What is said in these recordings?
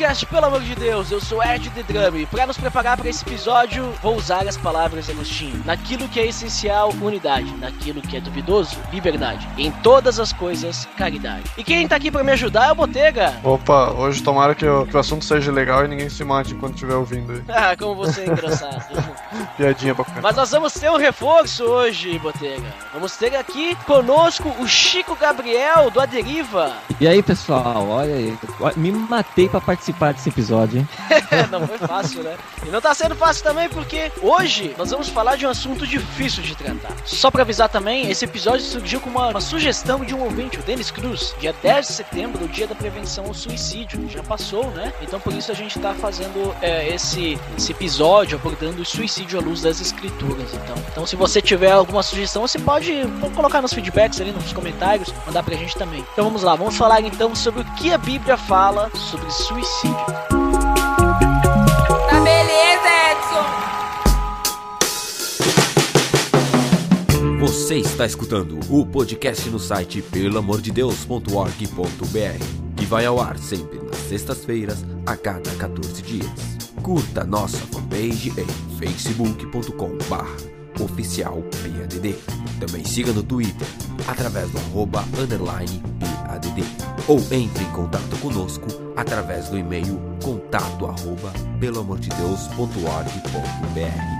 Podcast, pelo amor de Deus, eu sou Ed The Drum e pra nos preparar para esse episódio, vou usar as palavras de Agostinho. Naquilo que é essencial, unidade. Naquilo que é duvidoso, liberdade. Em todas as coisas, caridade. E quem tá aqui pra me ajudar é o Botega. Opa, hoje tomara que o, que o assunto seja legal e ninguém se mate enquanto estiver ouvindo aí. Ah, como você é engraçado. Piadinha pra ficar. Mas nós vamos ter um reforço hoje, Botega. Vamos ter aqui conosco o Chico Gabriel do Aderiva. E aí, pessoal, olha aí. Me matei pra participar desse episódio, hein? não foi fácil, né? E não tá sendo fácil também porque hoje nós vamos falar de um assunto difícil de tratar. Só pra avisar também, esse episódio surgiu com uma, uma sugestão de um ouvinte, o Denis Cruz, dia 10 de setembro, o dia da prevenção ao suicídio. Já passou, né? Então por isso a gente tá fazendo é, esse, esse episódio abordando o suicídio à luz das escrituras. Então, então se você tiver alguma sugestão, você pode colocar nos feedbacks ali, nos comentários, mandar pra gente também. Então vamos lá, vamos falar então sobre o que a Bíblia fala sobre suicídio. Tá beleza, Edson! Você está escutando o podcast no site pelamordedeus.org.br, que vai ao ar sempre nas sextas-feiras, a cada 14 dias. Curta nossa fanpage em facebook.com.br oficial PADD. Também siga no Twitter, através do arroba underline PADD. Ou entre em contato conosco através do e-mail contato arroba pelamordedeus.org.br.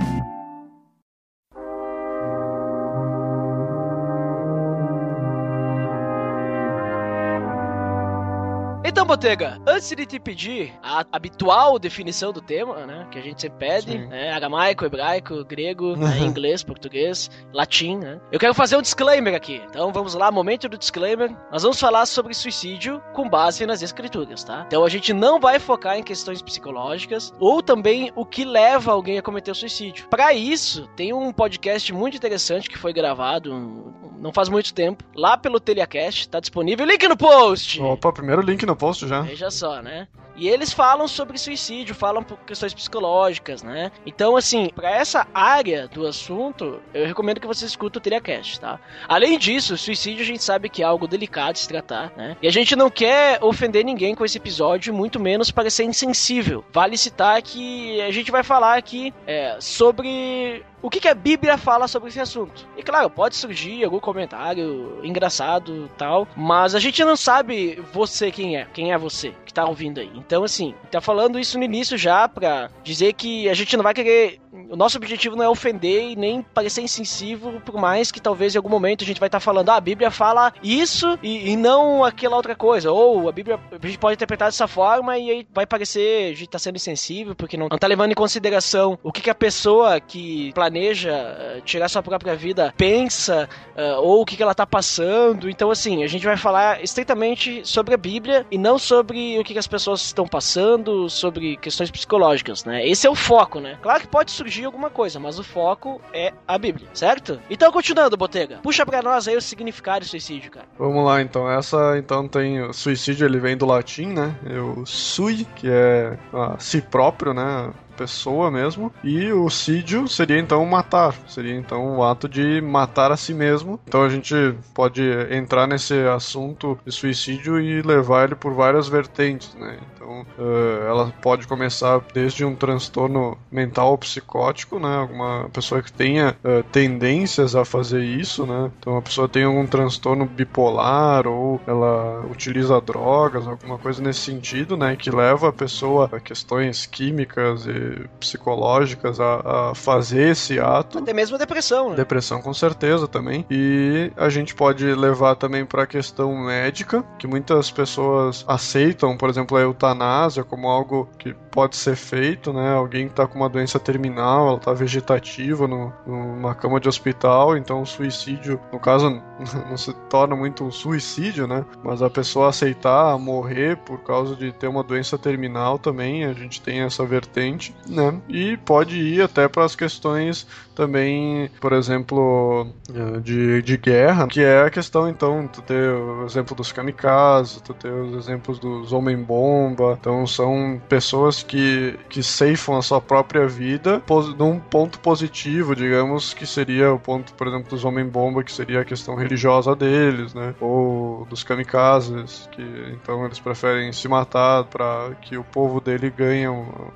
Então, Botega, antes de te pedir a habitual definição do tema, né, que a gente sempre pede, Sim. né, aramaico, hebraico, grego, né, inglês, português, latim, né, eu quero fazer um disclaimer aqui. Então, vamos lá, momento do disclaimer. Nós vamos falar sobre suicídio com base nas escrituras, tá? Então, a gente não vai focar em questões psicológicas ou também o que leva alguém a cometer o suicídio. Para isso, tem um podcast muito interessante que foi gravado não faz muito tempo, lá pelo Telecast, tá disponível, link no post. Opa, primeiro link no post já. Veja só, né? E eles falam sobre suicídio, falam por questões psicológicas, né? Então, assim, pra essa área do assunto, eu recomendo que você escute o Telecast, tá? Além disso, suicídio a gente sabe que é algo delicado de se tratar, né? E a gente não quer ofender ninguém com esse episódio, muito menos parecer insensível. Vale citar que a gente vai falar aqui é, sobre o que, que a Bíblia fala sobre esse assunto. E claro, pode surgir algum comentário engraçado tal, mas a gente não sabe você quem é, quem é você que tá ouvindo aí. Então, assim, tá falando isso no início já pra dizer que a gente não vai querer. O nosso objetivo não é ofender e nem parecer insensível, por mais que talvez em algum momento a gente vai estar falando, ah, a Bíblia fala isso e, e não aquela outra coisa. Ou a Bíblia a gente pode interpretar dessa forma e aí vai parecer a gente tá sendo insensível, porque não, não tá levando em consideração o que, que a pessoa que planeja eh, tirar sua própria vida pensa, eh, ou o que, que ela tá passando. Então, assim, a gente vai falar estritamente sobre a Bíblia e não sobre o que, as pessoas estão passando, sobre questões psicológicas, né? Esse é o foco, né? Claro que pode surgir alguma coisa, mas o foco é a Bíblia, certo? Então, continuando, Botega, puxa pra nós aí o significado de suicídio, cara. Vamos lá, então. Essa, então, tem suicídio, ele vem do latim, né? O sui, que é a si próprio, né? Pessoa mesmo. E o sídio seria, então, matar. Seria, então, o ato de matar a si mesmo. Então, a gente pode entrar nesse assunto de suicídio e levar ele por várias vertentes, né? Então, eh, ela pode começar desde um transtorno mental psicótico, né? Alguma pessoa que tenha eh, tendências a fazer isso, né? Então a pessoa tem algum transtorno bipolar ou ela utiliza drogas, alguma coisa nesse sentido, né? Que leva a pessoa a questões químicas e psicológicas a, a fazer esse ato. Até mesmo depressão, né? Depressão com certeza também. E a gente pode levar também para a questão médica, que muitas pessoas aceitam, por exemplo, a eutanásia como algo que pode ser feito, né? Alguém que está com uma doença terminal, ela está vegetativa no, numa cama de hospital, então o suicídio, no caso, não se torna muito um suicídio, né? Mas a pessoa aceitar morrer por causa de ter uma doença terminal também, a gente tem essa vertente. Né? E pode ir até para as questões também, por exemplo, eh, de, de guerra, que é a questão, então, tu ter o exemplo dos kamikazes, tu ter os exemplos dos homem-bomba, então são pessoas que, que ceifam a sua própria vida num ponto positivo, digamos, que seria o ponto, por exemplo, dos homem-bomba, que seria a questão religiosa deles, né, ou dos kamikazes, que então eles preferem se matar para que o povo dele ganhe, uma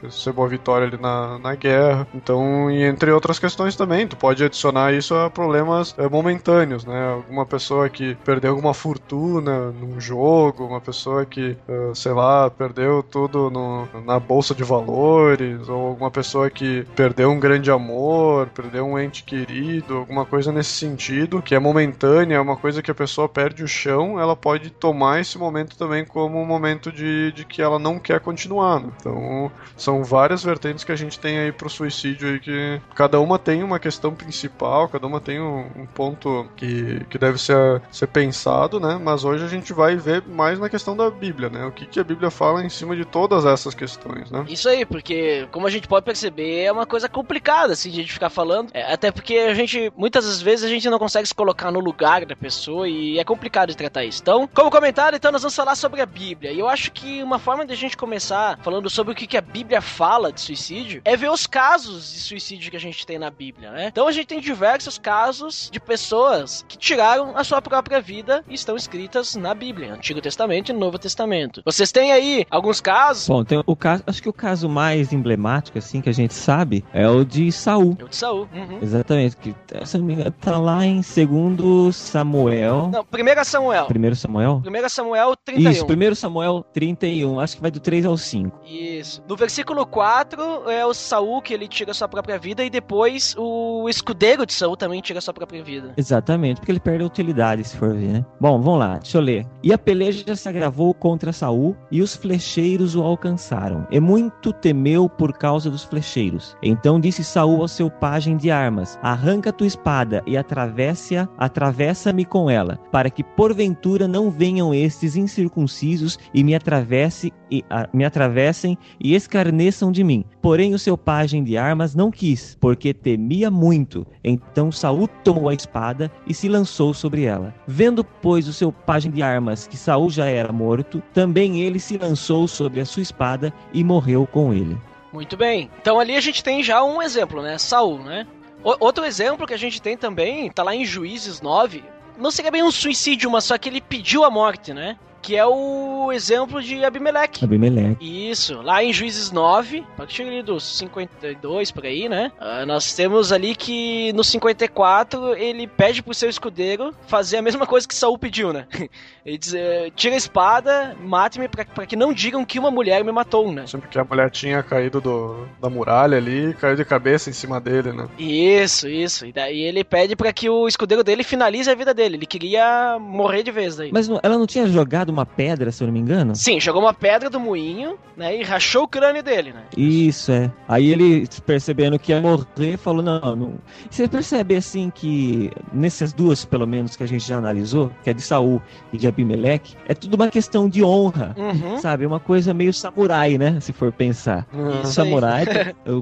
vitória ali na, na guerra, então, e entre outras questões também, tu pode adicionar isso a problemas é, momentâneos, né? Alguma pessoa que perdeu alguma fortuna num jogo, uma pessoa que, uh, sei lá, perdeu tudo no, na bolsa de valores, ou alguma pessoa que perdeu um grande amor, perdeu um ente querido, alguma coisa nesse sentido, que é momentânea, é uma coisa que a pessoa perde o chão, ela pode tomar esse momento também como um momento de, de que ela não quer continuar. Né? Então, são várias vertentes que a gente tem aí pro suicídio aí que cada uma tem uma questão principal, cada uma tem um, um ponto que, que deve ser, ser pensado, né? Mas hoje a gente vai ver mais na questão da Bíblia, né? O que, que a Bíblia fala em cima de todas essas questões, né? Isso aí, porque como a gente pode perceber, é uma coisa complicada assim de a gente ficar falando. É, até porque a gente, muitas das vezes, a gente não consegue se colocar no lugar da pessoa e é complicado de tratar isso. Então, como comentário, então nós vamos falar sobre a Bíblia. E eu acho que uma forma de a gente começar falando sobre o que, que a Bíblia fala de suicídio é ver os casos de suicídio que a gente tem na Bíblia, né? Então a gente tem diversos casos de pessoas que tiraram a sua própria vida e estão escritas na Bíblia, Antigo Testamento e Novo Testamento. Vocês têm aí alguns casos? Bom, tem o caso, acho que o caso mais emblemático assim que a gente sabe é o de Saul. É o de Saul. Uhum. Exatamente, que se não me engano, tá lá em 2 Samuel. Não, 1 Samuel. 1 Samuel? 1 Samuel 31. Isso, 1 Samuel 31, acho que vai do 3 ao 5. Isso. No versículo 4 é o Saul que ele tira sua própria vida e depois o escudeiro de Saul também tira sua própria vida. Exatamente, porque ele perde a utilidade, se for ver, né? Bom, vamos lá, deixa eu ler. E a peleja se agravou contra Saul, e os flecheiros o alcançaram. E muito temeu por causa dos flecheiros. Então disse Saul ao seu pajem de armas: Arranca tua espada e atravessa, atravessa-me com ela, para que porventura não venham estes incircuncisos e me atravesse e a, me atravessem e escarneçam de mim. Porém o seu pajem de armas não quis, porque temia muito. Então Saul tomou a espada e se lançou sobre ela. Vendo, pois, o seu pajem de armas que Saul já era morto, também ele se lançou sobre a sua espada e morreu com ele. Muito bem. Então ali a gente tem já um exemplo, né? Saul, né? O outro exemplo que a gente tem também, tá lá em Juízes 9. Não seria bem um suicídio, mas só que ele pediu a morte, né? Que é o exemplo de Abimeleque. Abimeleque. Isso, lá em Juízes 9, para que chega ali dos 52 por aí, né? Uh, nós temos ali que no 54 ele pede pro seu escudeiro fazer a mesma coisa que Saul pediu, né? Ele diz: eh, tira a espada, mate-me para que não digam que uma mulher me matou, né? Sempre que a mulher tinha caído do, da muralha ali, caiu de cabeça em cima dele, né? Isso, isso. E daí ele pede para que o escudeiro dele finalize a vida dele. Ele queria morrer de vez daí. Mas ela não tinha jogado uma pedra, se eu não me engano? Sim, jogou uma pedra do moinho, né? E rachou o crânio dele, né? Isso, é. Aí ele, percebendo que ia morrer, falou: não, não. Você percebe assim que nessas duas, pelo menos, que a gente já analisou, que é de Saul e de Abimeleque, é tudo uma questão de honra, uhum. sabe? É uma coisa meio samurai, né? Se for pensar. Uhum. O samurai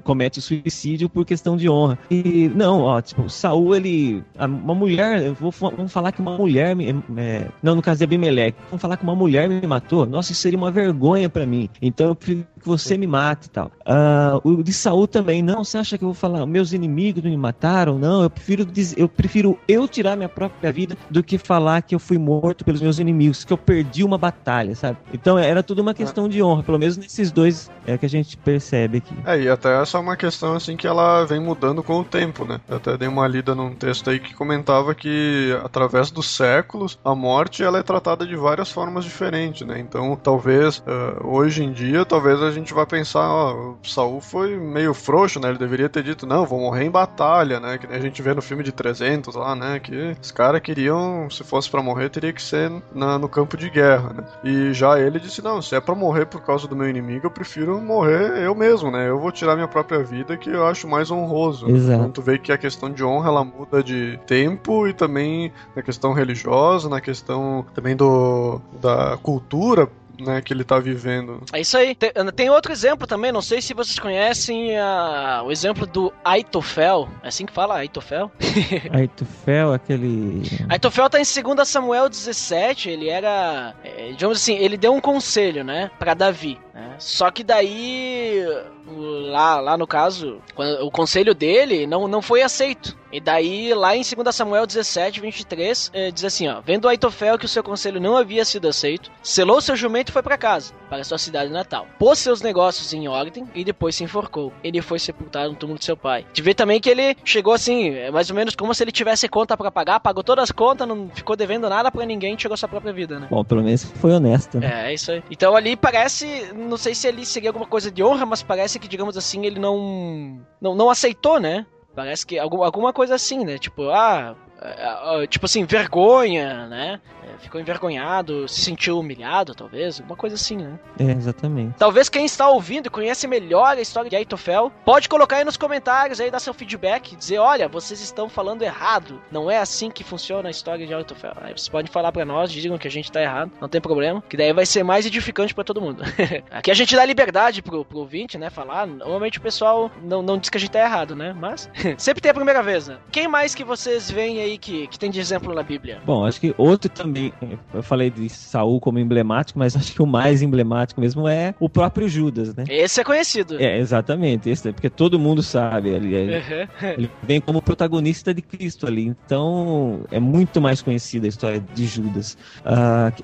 comete suicídio por questão de honra. E não, ó, tipo, Saul, ele. Uma mulher, vou, vamos falar que uma mulher. É, não, no caso de Abimeleque, vamos falar que uma mulher me matou. Nossa, isso seria uma vergonha para mim. Então eu que você me mate e tal. Uh, o de Saul também, não, você acha que eu vou falar, meus inimigos me mataram? Não, eu prefiro, eu prefiro eu tirar minha própria vida do que falar que eu fui morto pelos meus inimigos, que eu perdi uma batalha, sabe? Então era tudo uma questão de honra, pelo menos nesses dois é que a gente percebe aqui. É, e até essa é uma questão assim que ela vem mudando com o tempo, né? Eu até dei uma lida num texto aí que comentava que através dos séculos a morte ela é tratada de várias formas diferentes, né? Então talvez uh, hoje em dia talvez a gente vá pensar, ó, o Saul foi meio frouxo, né? Ele deveria ter dito, não, vou morrer em batalha, né? Que a gente vê no filme de 300 lá, né? Que os caras queriam, se fosse para morrer, teria que ser na, no campo de guerra, né? E já ele disse, não, se é para morrer por causa do meu inimigo, eu prefiro morrer eu mesmo, né? Eu vou tirar minha própria vida, que eu acho mais honroso. Exato. Então tu vê que a questão de honra, ela muda de tempo e também na questão religiosa, na questão também do da cultura, né, que ele tá vivendo. É isso aí. Tem, tem outro exemplo também, não sei se vocês conhecem ah, o exemplo do Aitofel. É assim que fala, Aitofel? Aitofel, aquele. Aitofel tá em 2 Samuel 17, ele era, é, digamos assim, ele deu um conselho, né, pra Davi. Né? Só que daí, lá, lá no caso, o conselho dele não, não foi aceito. E daí, lá em 2 Samuel 17, 23, eh, diz assim, ó. Vendo Aitofel que o seu conselho não havia sido aceito, selou seu jumento e foi pra casa, para sua cidade natal. Pôs seus negócios em ordem e depois se enforcou. Ele foi sepultado no túmulo de seu pai. Te vê também que ele chegou assim, é mais ou menos como se ele tivesse conta pra pagar, pagou todas as contas, não ficou devendo nada pra ninguém e tirou sua própria vida, né? Bom, pelo menos foi honesto, né? É, é isso aí. Então ali parece, não sei se ali seria alguma coisa de honra, mas parece que, digamos assim, ele não não, não aceitou, né? Parece que algum, alguma coisa assim, né? Tipo, ah, é, é, tipo assim, vergonha, né? Ficou envergonhado, se sentiu humilhado, talvez, alguma coisa assim, né? É, exatamente. Talvez quem está ouvindo e conhece melhor a história de Aitofel, pode colocar aí nos comentários aí, dar seu feedback, dizer, olha, vocês estão falando errado, não é assim que funciona a história de Aitofel. Aí vocês podem falar pra nós, digam que a gente tá errado, não tem problema, que daí vai ser mais edificante pra todo mundo. Aqui a gente dá liberdade pro, pro ouvinte, né, falar, normalmente o pessoal não, não diz que a gente tá errado, né, mas sempre tem a primeira vez, né. Quem mais que vocês veem aí que, que tem de exemplo na Bíblia? Bom, acho que outro também, eu falei de Saul como emblemático, mas acho que o mais emblemático mesmo é o próprio Judas, né? Esse é conhecido. É, exatamente, esse, é porque todo mundo sabe, ele, ele- Uhum. ele vem como protagonista de Cristo ali, então é muito mais conhecida a história de Judas.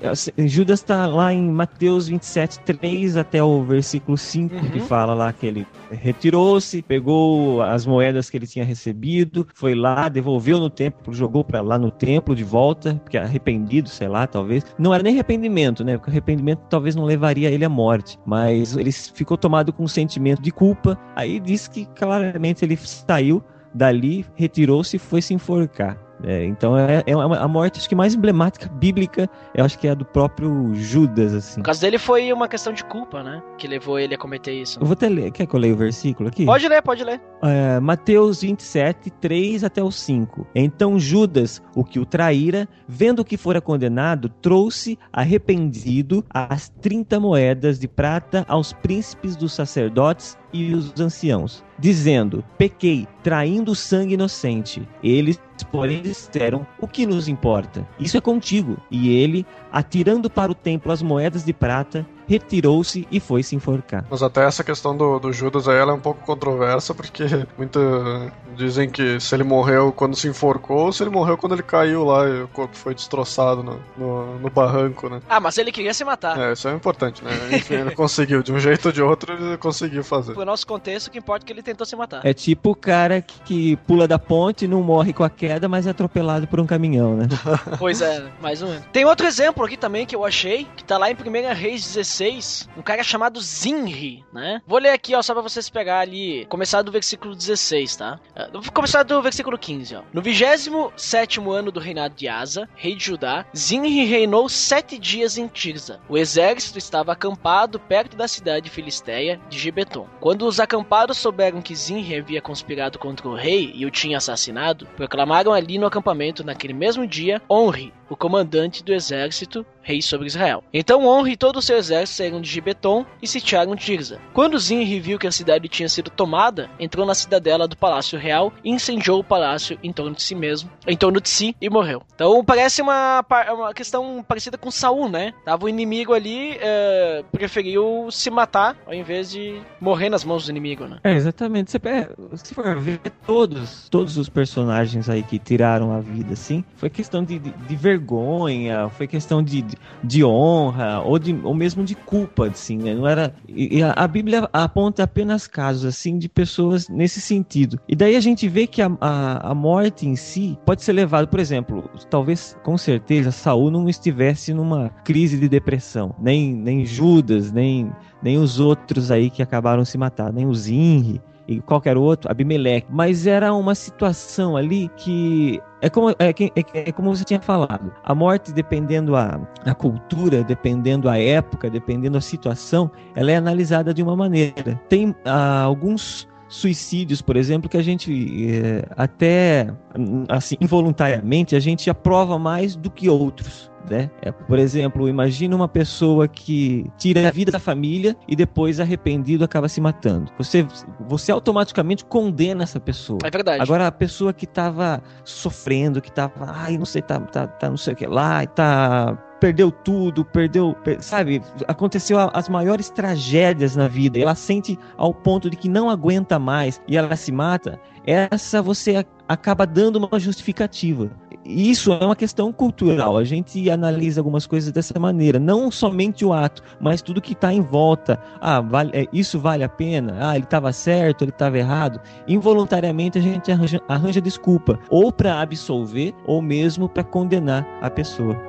Assim, Judas está lá em Mateus 27, 3 até o versículo 5, Uhum. que fala lá que ele retirou-se, pegou as moedas que ele tinha recebido, foi lá, devolveu no templo, jogou para lá no templo de volta, porque arrependido, sei lá, talvez. Não era nem arrependimento, né? Porque arrependimento talvez não levaria ele à morte, mas ele ficou tomado com um sentimento de culpa. Aí diz que claramente ele saiu dali, retirou-se e foi se enforcar. É, então é, é a morte acho que mais emblemática bíblica, eu acho que é a do próprio Judas, assim. No caso dele foi uma questão de culpa, né? Que levou ele a cometer isso. Eu vou até ler, quer que eu leia o versículo aqui? Pode ler, pode ler. É, Mateus 27, 3 até o 5. Então Judas, o que o traíra, vendo que fora condenado, trouxe arrependido as 30 moedas de prata aos príncipes dos sacerdotes e os anciãos, dizendo: Pequei, traindo sangue inocente. Eles, porém, disseram: O que nos importa? Isso é contigo. E ele, atirando para o templo as moedas de prata, retirou-se e foi se enforcar. Mas até essa questão do, do Judas aí ela é um pouco controversa, porque muito dizem que se ele morreu quando se enforcou, ou se ele morreu quando ele caiu lá e o corpo foi destroçado no, no, no barranco, né? Ah, mas ele queria se matar. É, isso é importante, né? Enfim, ele conseguiu, de um jeito ou de outro, ele conseguiu fazer. Pro nosso contexto, o que importa é que ele tentou se matar. É tipo o cara que, que pula da ponte, não morre com a queda, mas é atropelado por um caminhão, né? Pois é, mais um. Tem outro exemplo aqui também que eu achei, que tá lá em 1 Reis 16, um cara chamado Zinri, né? Vou ler aqui, ó, só pra vocês pegar ali, começar do versículo 16, tá? Ah, Vou começar do versículo 15, ó. No 27 ano do reinado de Asa, rei de Judá, Zinri reinou sete dias em Tirza. O exército estava acampado perto da cidade filisteia de Gibeton. Quando os acampados souberam que Zinri havia conspirado contra o rei e o tinha assassinado, proclamaram ali no acampamento naquele mesmo dia Honre, o comandante do exército, rei sobre Israel. Então Honre todo o seu exército saíram de Gibeton e sitiaram Tirza. Quando Zinri viu que a cidade tinha sido tomada, entrou na cidadela do palácio real e incendiou o palácio em torno de si mesmo, em torno de si e morreu. Então parece uma, uma questão parecida com Saul, né? Tava o inimigo ali, é, preferiu se matar ao invés de morrer nas mãos do inimigo, né? É, exatamente. Você, pega- se for ver todos, todos os personagens aí que tiraram a vida, assim, foi questão de, de, de vergonha, foi questão de, de, honra, ou, de, ou mesmo de culpa, assim, né? Não era... E, a, a Bíblia aponta apenas casos, assim, de pessoas nesse sentido. E daí a gente vê que a, a, a morte em si pode ser levada, por exemplo, talvez, com certeza, Saul não estivesse numa crise de depressão, nem, nem Judas, nem nem os outros aí que acabaram se matar, nem o Zinri e qualquer outro, Abimeleque. Mas era uma situação ali que é como, é, é- é como você tinha falado. A morte, dependendo a, a cultura, dependendo a época, dependendo a situação, ela é analisada de uma maneira. Tem ah, alguns suicídios, por exemplo, que a gente é, até assim involuntariamente a gente aprova mais do que outros. Né? É, por exemplo, imagina uma pessoa que tira a vida da família e depois arrependido acaba se matando. Você, você automaticamente condena essa pessoa. É verdade. Agora a pessoa que estava sofrendo, que estava, ai, não sei, tá, tá, tá não sei o que lá, e tá perdeu tudo, perdeu, per- sabe? Aconteceu as maiores tragédias na vida. Ela sente ao ponto de que não aguenta mais e ela se mata. Essa você acaba dando uma justificativa. Isso é uma questão cultural. A gente analisa algumas coisas dessa maneira, não somente o ato, mas tudo que está em volta. Ah, vale, é, isso vale a pena? Ah, ele estava certo, ele estava errado. Involuntariamente a gente arranja, arranja desculpa, ou para absolver, ou mesmo para condenar a pessoa.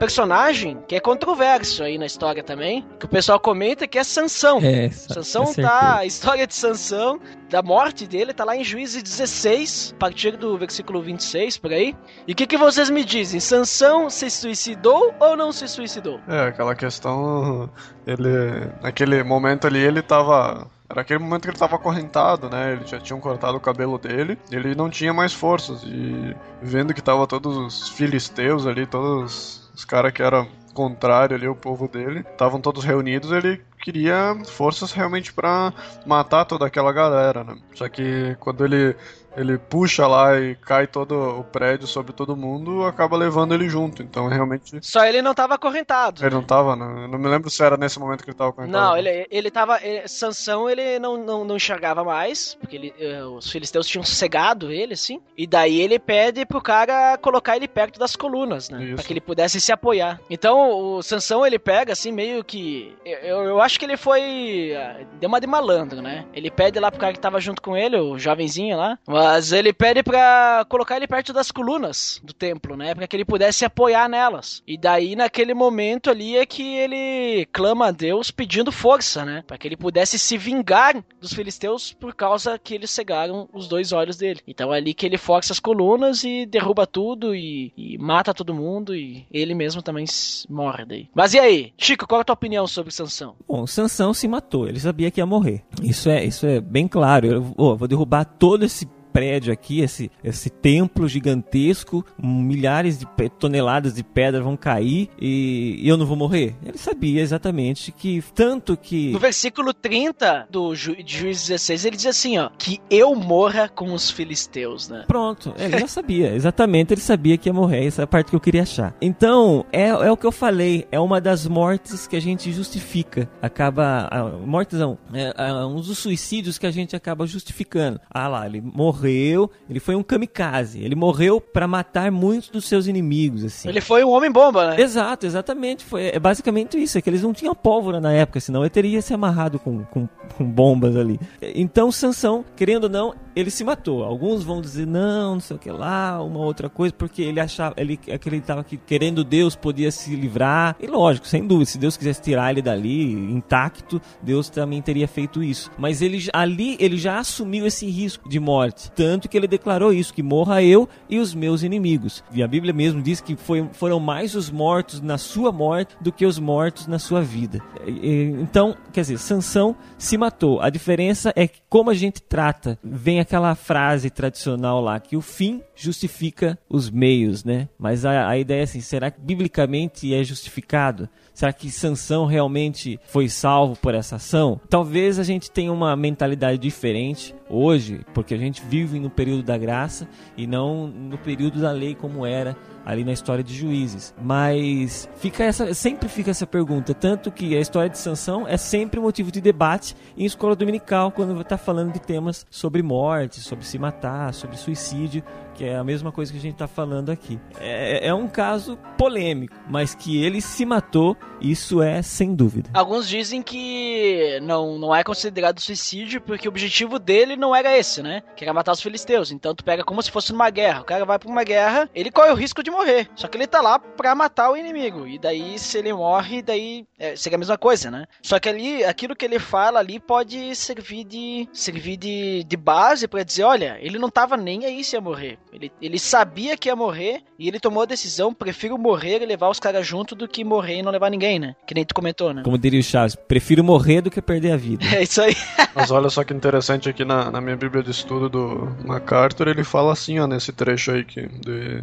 Personagem que é controverso aí na história também, que o pessoal comenta que é Sansão. É, Sansão tá. A história de Sansão, da morte dele, tá lá em Juízes 16, a partir do versículo 26, por aí. E o que, que vocês me dizem? Sansão se suicidou ou não se suicidou? É, aquela questão. Ele. Naquele momento ali, ele tava. Era aquele momento que ele tava acorrentado, né? Eles já tinham cortado o cabelo dele. Ele não tinha mais forças. E vendo que tava todos os filisteus ali, todos os caras que eram contrário ali, o povo dele, estavam todos reunidos, ele queria forças realmente pra matar toda aquela galera, né? Só que quando ele ele puxa lá e cai todo o prédio sobre todo mundo, acaba levando ele junto. Então realmente Só ele não tava acorrentado. ele não tava, né? Eu não me lembro se era nesse momento que ele tava acorrentado. Não, ele, ele tava. ele- Sansão ele não, não, não enxergava mais, porque ele, eh, os filisteus tinham cegado ele, assim. E daí ele pede pro cara colocar ele perto das colunas, né? Isso. Pra que ele pudesse se apoiar. Então o Sansão ele pega, assim, meio que. Eu, eu acho que ele foi. ah, Deu uma de malandro, né? Ele pede lá pro cara que tava junto com ele, o jovenzinho lá. Mas ele pede pra colocar ele perto das colunas do templo, né? Pra que ele pudesse apoiar nelas. E daí, naquele momento ali, é que ele clama a Deus pedindo força, né? Pra que ele pudesse se vingar dos filisteus por causa que eles cegaram os dois olhos dele. Então é ali que ele força as colunas e derruba tudo e, e mata todo mundo e ele mesmo também morre daí. Mas e aí, Chico, qual é a tua opinião sobre Sansão? Bom, Sansão se matou, ele sabia que ia morrer. Isso é, isso é bem claro. Eu ô, vou derrubar todo esse prédio aqui, esse, esse templo gigantesco, milhares de toneladas de pedra vão cair e, e eu não vou morrer. Ele sabia exatamente que tanto que No versículo 30 do Ju de Juízes 16, ele diz assim, ó, que eu morra com os filisteus, né? Pronto, ele já sabia, exatamente, ele sabia que ia morrer, essa é a parte que eu queria achar. Então, é, é o que eu falei, é uma das mortes que a gente justifica, acaba, a, mortes não, é, é um dos suicídios que a gente acaba justificando. Ah lá, ele morreu, ele foi um kamikaze, ele morreu pra matar muitos dos seus inimigos, assim. Ele foi um homem-bomba, né? Exato, exatamente. Foi, é basicamente isso. É que eles não tinham pólvora na época, senão ele teria se amarrado com, com, com bombas ali. Então, Sansão, querendo ou não, ele se matou. Alguns vão dizer, não, não sei o que lá, uma outra coisa, porque ele achava, ele acreditava que querendo Deus podia se livrar. E lógico, sem dúvida, se Deus quisesse tirar ele dali intacto, Deus também teria feito isso. Mas ele ali ele já assumiu esse risco de morte, tanto que ele declarou isso, que morra eu e os meus inimigos. E a Bíblia mesmo diz que foi, foram mais os mortos na sua morte do que os mortos na sua vida. E- Então, quer dizer, Sansão se matou. A diferença é que como a gente trata, vem aquela frase tradicional lá que o fim justifica os meios, né? Mas a, a ideia é assim, será que biblicamente é justificado? Será que Sansão realmente foi salvo por essa ação? Talvez a gente tenha uma mentalidade diferente hoje, porque a gente vive no período da graça e não no período da lei como era ali na história de Juízes. Mas fica essa, sempre fica essa pergunta, tanto que a história de Sansão é sempre motivo de debate em escola dominical quando está falando de temas sobre morte, sobre se matar, sobre suicídio, que é a mesma coisa que a gente está falando aqui. É, é um caso polêmico, mas que ele se matou, isso é sem dúvida. Alguns dizem que não, não é considerado suicídio porque o objetivo dele não era esse, né? Que era matar os filisteus. Então tu pega como se fosse numa guerra. O cara vai pra uma guerra, ele corre o risco de morrer. Só que ele tá lá pra matar o inimigo. E daí, se ele morre, daí é, seria a mesma coisa, né? Só que ali, aquilo que ele fala ali pode servir de servir de, de base para dizer, olha, ele não tava nem aí se ia morrer. Ele, ele sabia que ia morrer e ele tomou a decisão, prefiro morrer e levar os caras junto do que morrer e não levar ninguém, né? Que nem tu comentou, né? Como diria o Chaves, prefiro morrer do que perder a vida. É isso aí. Mas olha só que interessante aqui na, na minha bíblia de estudo do MacArthur, ele fala assim, ó, nesse trecho aí que, de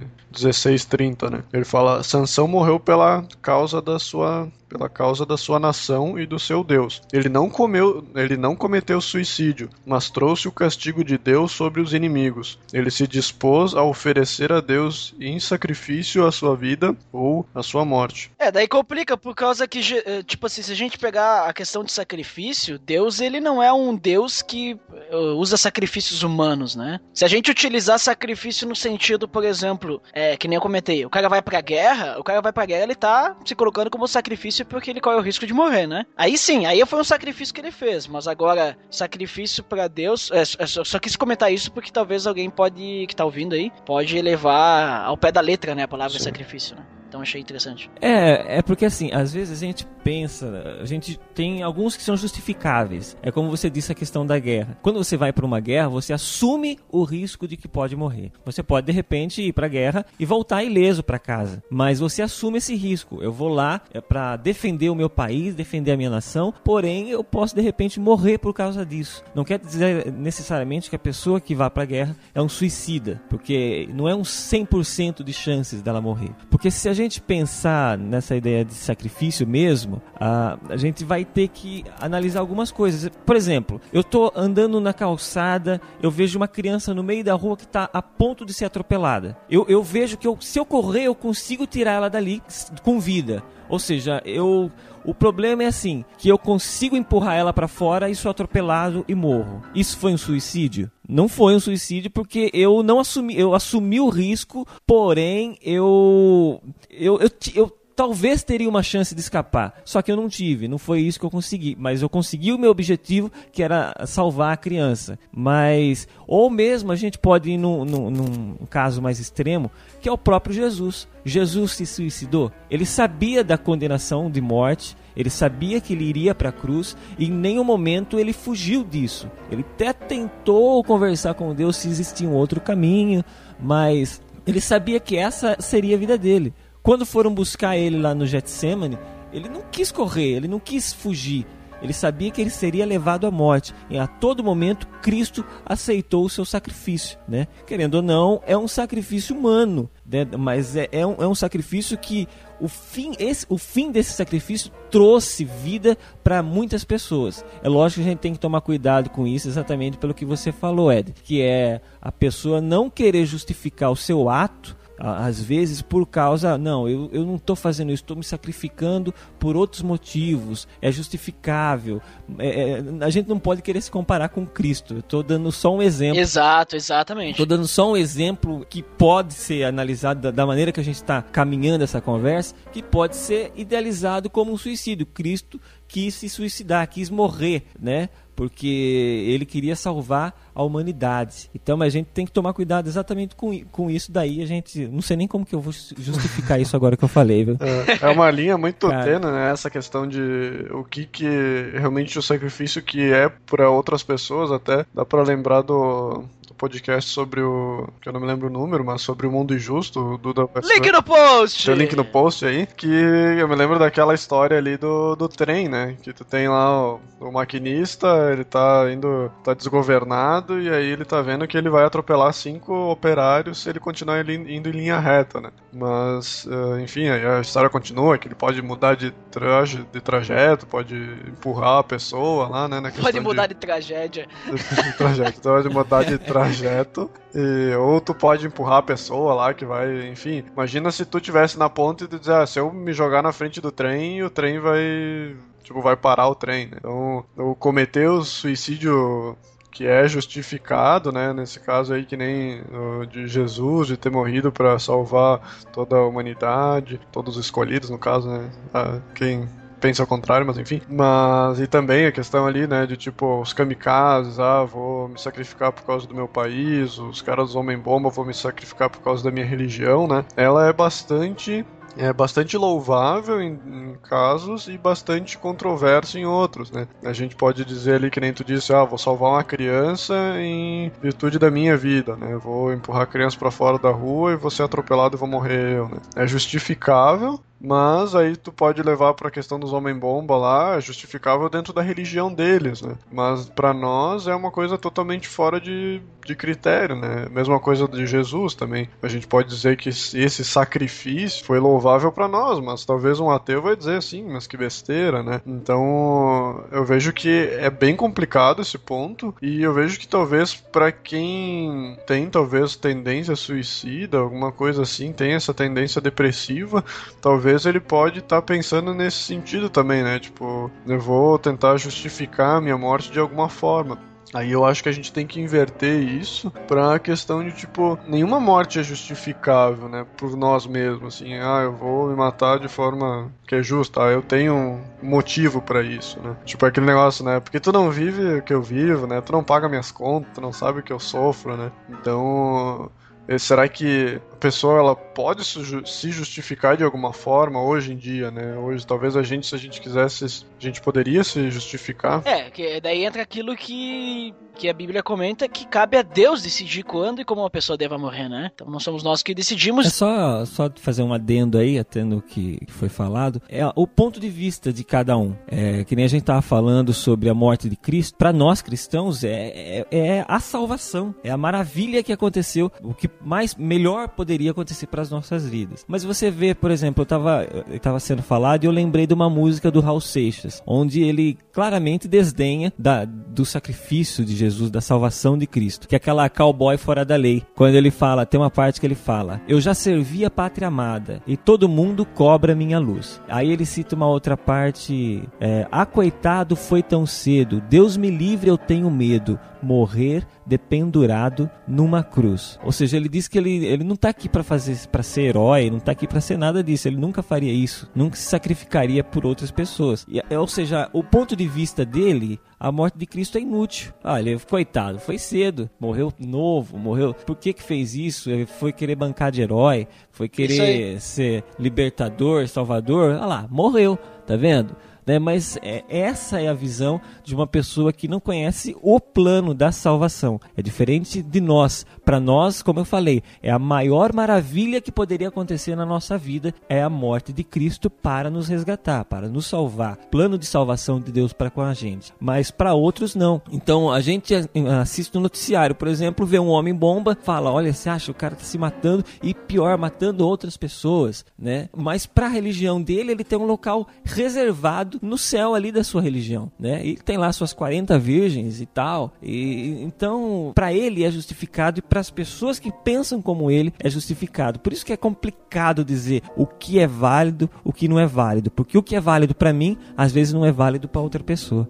1630, né? Ele fala, Sansão morreu pela causa da sua pela causa da sua nação e do seu Deus. Ele não comeu, ele não cometeu suicídio, mas trouxe o castigo de Deus sobre os inimigos. Ele se dispôs a oferecer a Deus em sacrifício a sua vida ou a sua morte. É, daí complica por causa que, eh, tipo assim, se a gente pegar a questão de sacrifício, Deus ele não é um Deus que eh, usa sacrifícios humanos, né? Se a gente utilizar sacrifício no sentido, por exemplo, é, que nem eu comentei, o cara vai pra guerra, o cara vai pra guerra, ele tá se colocando como sacrifício porque ele corre o risco de morrer, né? Aí sim, aí foi um sacrifício que ele fez, mas agora, sacrifício para Deus, é, é, só, só, quis comentar isso porque talvez alguém pode, que tá ouvindo aí, pode levar ao pé da letra, né, a palavra sim. sacrifício, né? Então achei interessante. É, é porque assim, às vezes a gente pensa, a gente tem alguns que são justificáveis. É como você disse a questão da guerra. Quando você vai para uma guerra, você assume o risco de que pode morrer. Você pode de repente ir para a guerra e voltar ileso para casa, mas você assume esse risco. Eu vou lá é para defender o meu país, defender a minha nação, porém eu posso de repente morrer por causa disso. Não quer dizer necessariamente que a pessoa que vai para a guerra é um suicida, porque não é um 100% de chances dela morrer. Porque se a gente pensar nessa ideia de sacrifício mesmo, a, a gente vai ter que analisar algumas coisas. Por exemplo, eu estou andando na calçada, eu vejo uma criança no meio da rua que está a ponto de ser atropelada. Eu, eu vejo que eu, se eu correr, eu consigo tirar ela dali com vida. Ou seja, eu o problema é assim, que eu consigo empurrar ela para fora e sou atropelado e morro. Isso foi um suicídio? Não foi um suicídio porque eu não assumi, eu assumi o risco, porém eu eu, eu, eu talvez teria uma chance de escapar. Só que eu não tive, não foi isso que eu consegui. Mas eu consegui o meu objetivo, que era salvar a criança. Mas, ou mesmo a gente pode ir num, num, num caso mais extremo, que é o próprio Jesus. Jesus se suicidou. Ele sabia da condenação de morte, ele sabia que ele iria para a cruz e em nenhum momento ele fugiu disso. Ele até tentou conversar com Deus se existia um outro caminho, mas ele sabia que essa seria a vida dele. Quando foram buscar ele lá no Getsemane, ele não quis correr, ele não quis fugir. Ele sabia que ele seria levado à morte. E a todo momento Cristo aceitou o seu sacrifício, né? Querendo ou não, é um sacrifício humano, né? mas é, é, um, é um sacrifício que o fim, esse, o fim desse sacrifício trouxe vida para muitas pessoas. É lógico que a gente tem que tomar cuidado com isso, exatamente pelo que você falou, Ed, que é a pessoa não querer justificar o seu ato às vezes por causa, não, eu, eu não estou fazendo isso, estou me sacrificando por outros motivos, é justificável. É, é, a gente não pode querer se comparar com Cristo. Estou dando só um exemplo. Exato, exatamente. Estou dando só um exemplo que pode ser analisado da, da maneira que a gente está caminhando essa conversa, que pode ser idealizado como um suicídio. Cristo quis se suicidar, quis morrer, né? porque ele queria salvar a humanidade. Então a gente tem que tomar cuidado exatamente com, com isso daí. A gente não sei nem como que eu vou justificar isso agora que eu falei. Viu? É, é uma linha muito Cara. tênue, né? Essa questão de o que que realmente o sacrifício que é para outras pessoas até dá para lembrar do podcast sobre o. que eu não me lembro o número, mas sobre o mundo injusto, o Duda. Link no post! Tem link no post aí, que eu me lembro daquela história ali do, do trem, né? Que tu tem lá o, o maquinista, ele tá indo. tá desgovernado, e aí ele tá vendo que ele vai atropelar cinco operários se ele continuar indo em linha reta, né? Mas, eh, enfim, a história continua, que ele pode mudar de traje, de trajeto, pode empurrar a pessoa lá, né? pode mudar de, de tragédia. De, de trajeto, pode mudar de trajeto trajeto. E, ou tu pode empurrar a pessoa lá que vai, enfim. Imagina se tu tivesse na ponta e dizer, ah, se eu me jogar na frente do trem, o trem vai. Tipo, vai parar o trem, né? Então, o cometer o suicídio que é justificado, né? Nesse caso aí, que nem de Jesus, de ter morrido para salvar toda a humanidade, todos os escolhidos, no caso, né? Ah, quem pensa ao contrário, mas enfim. Mas e também a questão ali, né, de tipo os kamikazes, ah, vou me sacrificar por causa do meu país, os caras do homem bomba, vou me sacrificar por causa da minha religião, né? Ela é bastante é bastante louvável em, em, casos e bastante controverso em outros, né? A gente pode dizer ali que nem tu disse, ah, vou salvar uma criança em virtude da minha vida, né? Vou empurrar a criança para fora da rua e vou ser atropelado e vou morrer eu, né? É justificável, mas aí tu pode levar para a questão dos homem-bomba lá, justificável dentro da religião deles, né? Mas para nós é uma coisa totalmente fora de, de critério, né? Mesma coisa de Jesus também. A gente pode dizer que esse sacrifício foi louvável para nós, mas talvez um ateu vai dizer assim, mas que besteira, né? Então eu vejo que é bem complicado esse ponto e eu vejo que talvez para quem tem talvez tendência suicida, alguma coisa assim, tem essa tendência depressiva, talvez talvez ele pode estar tá pensando nesse sentido também, né? Tipo, eu vou tentar justificar a minha morte de alguma forma. Aí eu acho que a gente tem que inverter isso pra questão de, tipo, nenhuma morte é justificável, né? Por nós mesmos, assim, ah, eu vou me matar de forma que é justa, ah, eu tenho um motivo para isso, né? Tipo, aquele negócio, né? Porque tu não vive o que eu vivo, né? Tu não paga minhas contas, tu não sabe o que eu sofro, né? Então, eh, será que a pessoa ela pode se justificar de alguma forma hoje em dia, né? Hoje talvez a gente, se a gente quisesse, a gente poderia se justificar. É, que daí entra aquilo que, que a Bíblia comenta que cabe a Deus decidir quando e como uma pessoa deva morrer, né? Então não somos nós que decidimos. É só, só fazer um adendo aí, até no que foi falado, é o ponto de vista de cada um. É, que nem a gente tava falando sobre a morte de Cristo, para nós cristãos é, é, é a salvação, é a maravilha que aconteceu, o que mais melhor poderia poderia acontecer para as nossas vidas. Mas você vê, por exemplo, eu estava sendo falado e eu lembrei de uma música do Raul Seixas, onde ele claramente desdenha da, do sacrifício de Jesus, da salvação de Cristo, que é aquela cowboy fora da lei. Quando ele fala, tem uma parte que ele fala: Eu já servi a pátria amada e todo mundo cobra minha luz. Aí ele cita uma outra parte: é, Ah, coitado foi tão cedo, Deus me livre, eu tenho medo morrer dependurado numa cruz. Ou seja, ele diz que ele, ele não está aqui para fazer para ser herói, não está aqui para ser nada disso. Ele nunca faria isso, nunca se sacrificaria por outras pessoas. E, ou seja, o ponto de vista dele a morte de Cristo é inútil. Ah, ele, coitado, foi cedo, morreu novo, morreu. Por que que fez isso? Ele foi querer bancar de herói, foi querer ser libertador, salvador. Ah lá, morreu, tá vendo? Né? Mas é, essa é a visão de uma pessoa que não conhece o plano da salvação. É diferente de nós. Para nós, como eu falei, é a maior maravilha que poderia acontecer na nossa vida é a morte de Cristo para nos resgatar, para nos salvar. Plano de salvação de Deus para com a gente. Mas para outros não. Então a gente assiste no noticiário, por exemplo, vê um homem bomba, fala: "Olha, você acha o cara tá se matando e pior, matando outras pessoas", né? Mas para a religião dele, ele tem um local reservado no céu ali da sua religião, né? E tem lá suas 40 virgens e tal. E então, para ele é justificado e para as pessoas que pensam como ele é justificado. Por isso que é complicado dizer o que é válido, o que não é válido, porque o que é válido para mim, às vezes não é válido para outra pessoa.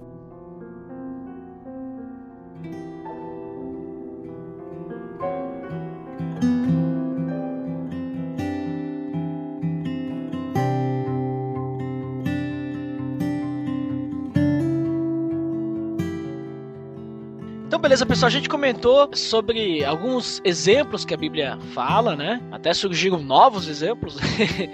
Beleza, pessoal. A gente comentou sobre alguns exemplos que a Bíblia fala, né? Até surgiram novos exemplos.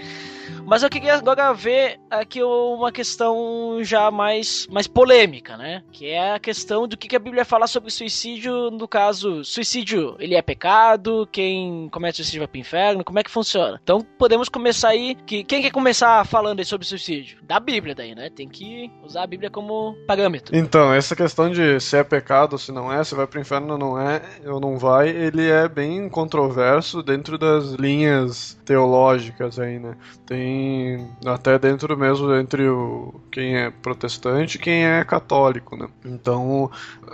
Mas eu queria agora ver aqui uma questão já mais, mais polêmica, né? Que é a questão do que a Bíblia fala sobre suicídio, no caso, suicídio, ele é pecado, quem comete suicídio vai pro inferno, como é que funciona? Então podemos começar aí, que quem quer começar falando sobre suicídio? Da Bíblia daí, né? Tem que usar a Bíblia como parâmetro. Então, essa questão de se é pecado se não é, se vai pro inferno ou não é, ou não vai, ele é bem controverso dentro das linhas teológicas aí, né? Tem até dentro mesmo entre o quem é protestante e quem é católico, né? Então,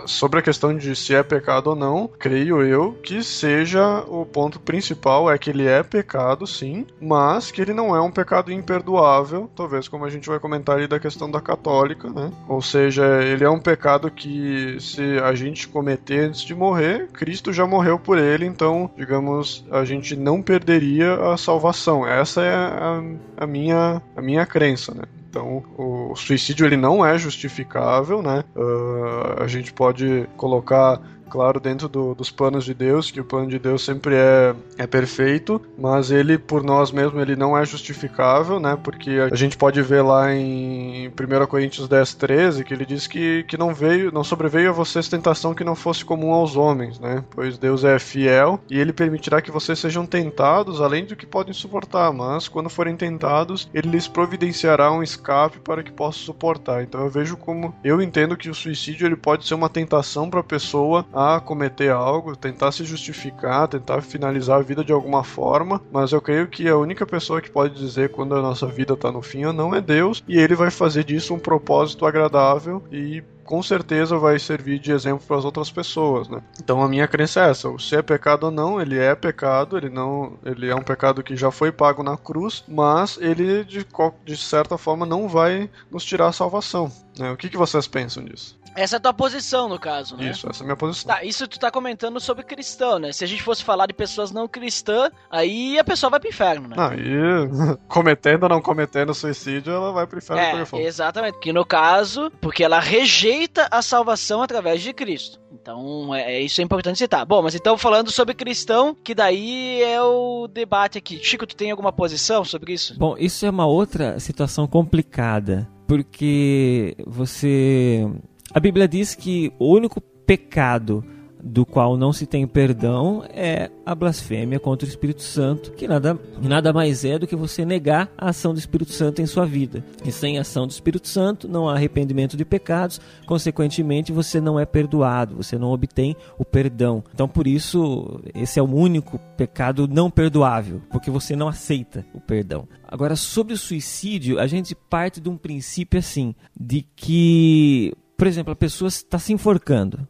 sobre a questão de se é pecado ou não, creio eu que seja o ponto principal é que ele é pecado, sim, mas que ele não é um pecado imperdoável, talvez como a gente vai comentar ali da questão da católica, né? Ou seja, ele é um pecado que se a gente cometer antes de morrer, Cristo já morreu por ele, então, digamos, a gente não perderia a salvação. Essa é a, a minha a minha crença, né? Então, o suicídio ele não é justificável, né? Uh, a gente pode colocar claro, dentro do, dos planos de Deus, que o plano de Deus sempre é, é perfeito, mas ele, por nós mesmos, ele não é justificável, né? Porque a gente pode ver lá em 1 Coríntios 10, 13, que ele diz que, que não veio, não sobreveio a vocês tentação que não fosse comum aos homens, né? Pois Deus é fiel e ele permitirá que vocês sejam tentados além do que podem suportar, mas quando forem tentados, ele lhes providenciará um escape para que possam suportar. Então eu vejo como eu entendo que o suicídio ele pode ser uma tentação para a pessoa cometer algo, tentar se justificar, tentar finalizar a vida de alguma forma, mas eu creio que a única pessoa que pode dizer quando a nossa vida está no fim ou não é Deus, e ele vai fazer disso um propósito agradável e com certeza vai servir de exemplo para as outras pessoas, né? Então a minha crença é essa: se é pecado ou não, ele é pecado, ele não, ele é um pecado que já foi pago na cruz, mas ele de, de certa forma não vai nos tirar a salvação. Né? O que, que vocês pensam disso? Essa é a tua posição, no caso, né? Isso, essa é a minha posição. Tá, isso tu tá comentando sobre cristão, né? Se a gente fosse falar de pessoas não cristãs, aí a pessoa vai pro inferno, né? Aí, cometendo ou não cometendo suicídio, ela vai pro inferno. É, exatamente. Que no caso, porque ela rejeita a salvação através de Cristo. Então, é, é, isso é importante citar. Bom, mas então falando sobre cristão, que daí é o debate aqui. Chico, tu tem alguma posição sobre isso? Bom, isso é uma outra situação complicada, porque você a Bíblia diz que o único pecado do qual não se tem perdão é a blasfêmia contra o Espírito Santo, que nada, nada mais é do que você negar a ação do Espírito Santo em sua vida. E sem ação do Espírito Santo não há arrependimento de pecados, consequentemente você não é perdoado, você não obtém o perdão. Então por isso esse é o único pecado não perdoável, porque você não aceita o perdão. Agora sobre o suicídio, a gente parte de um princípio assim, de que por exemplo, a pessoa está se enforcando,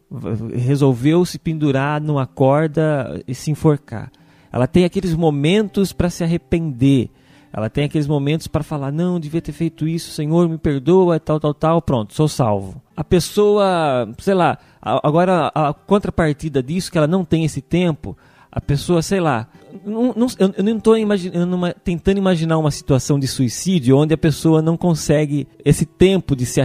resolveu se pendurar numa corda e se enforcar. Ela tem aqueles momentos para se arrepender. Ela tem aqueles momentos para falar: não, devia ter feito isso, Senhor, me perdoa, tal, tal, tal, pronto, sou salvo. A pessoa, sei lá, agora a contrapartida disso, que ela não tem esse tempo, a pessoa, sei lá, não, não, eu não estou tentando imaginar uma situação de suicídio onde a pessoa não consegue esse tempo de se